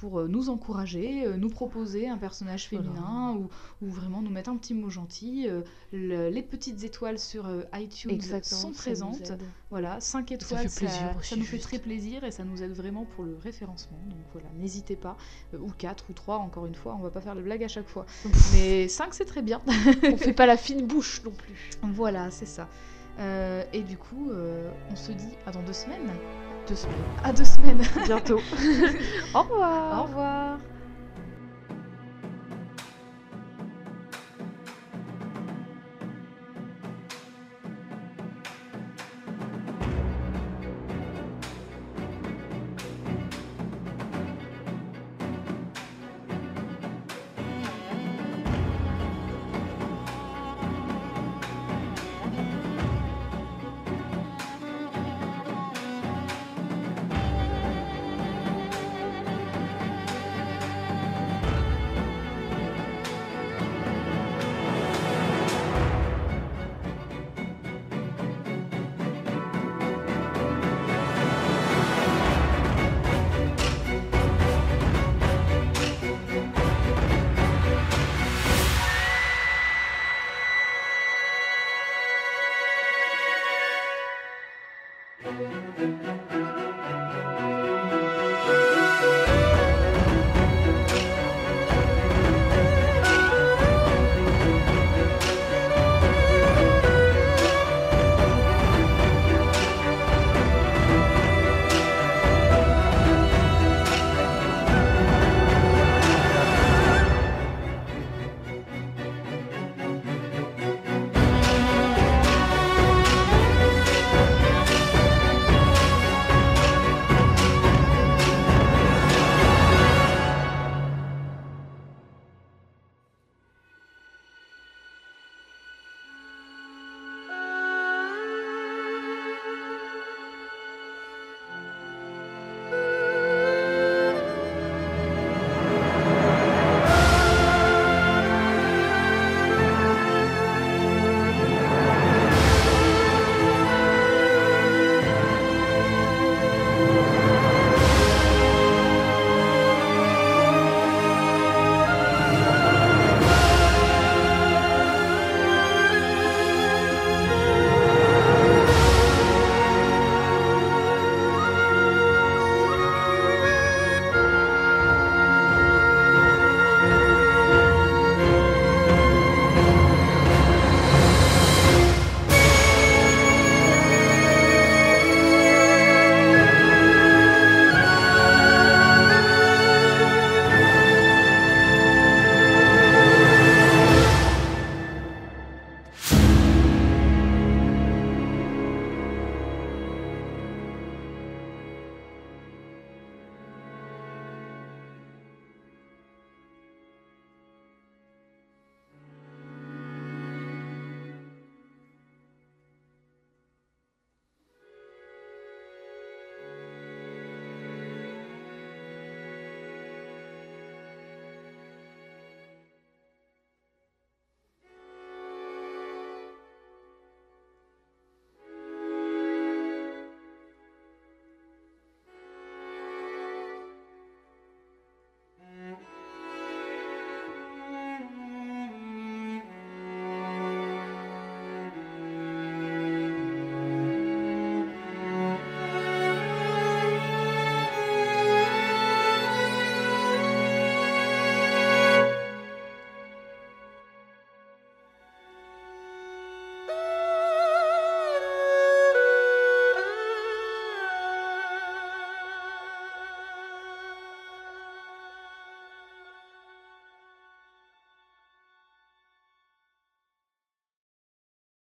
pour euh, nous encourager, euh, nous proposer un personnage Voilà. féminin ou, ou vraiment nous mettre un petit mot gentil. Euh, le- les petites étoiles sur iTunes Exactement. sont présentes. Voilà, 5 étoiles, plaisir ça, ça nous fait très plaisir et ça nous aide vraiment pour le référencement. Donc voilà, n'hésitez pas. Ou 4 ou 3, encore une fois, on va pas faire de blague à chaque fois. Mais 5 c'est très bien. (laughs) On fait pas la fine bouche non plus. voilà, c'est ça. Euh, et du coup, euh, on se dit à dans deux semaines. Deux semaines. À deux semaines. Bientôt. (laughs) Au revoir. Au revoir.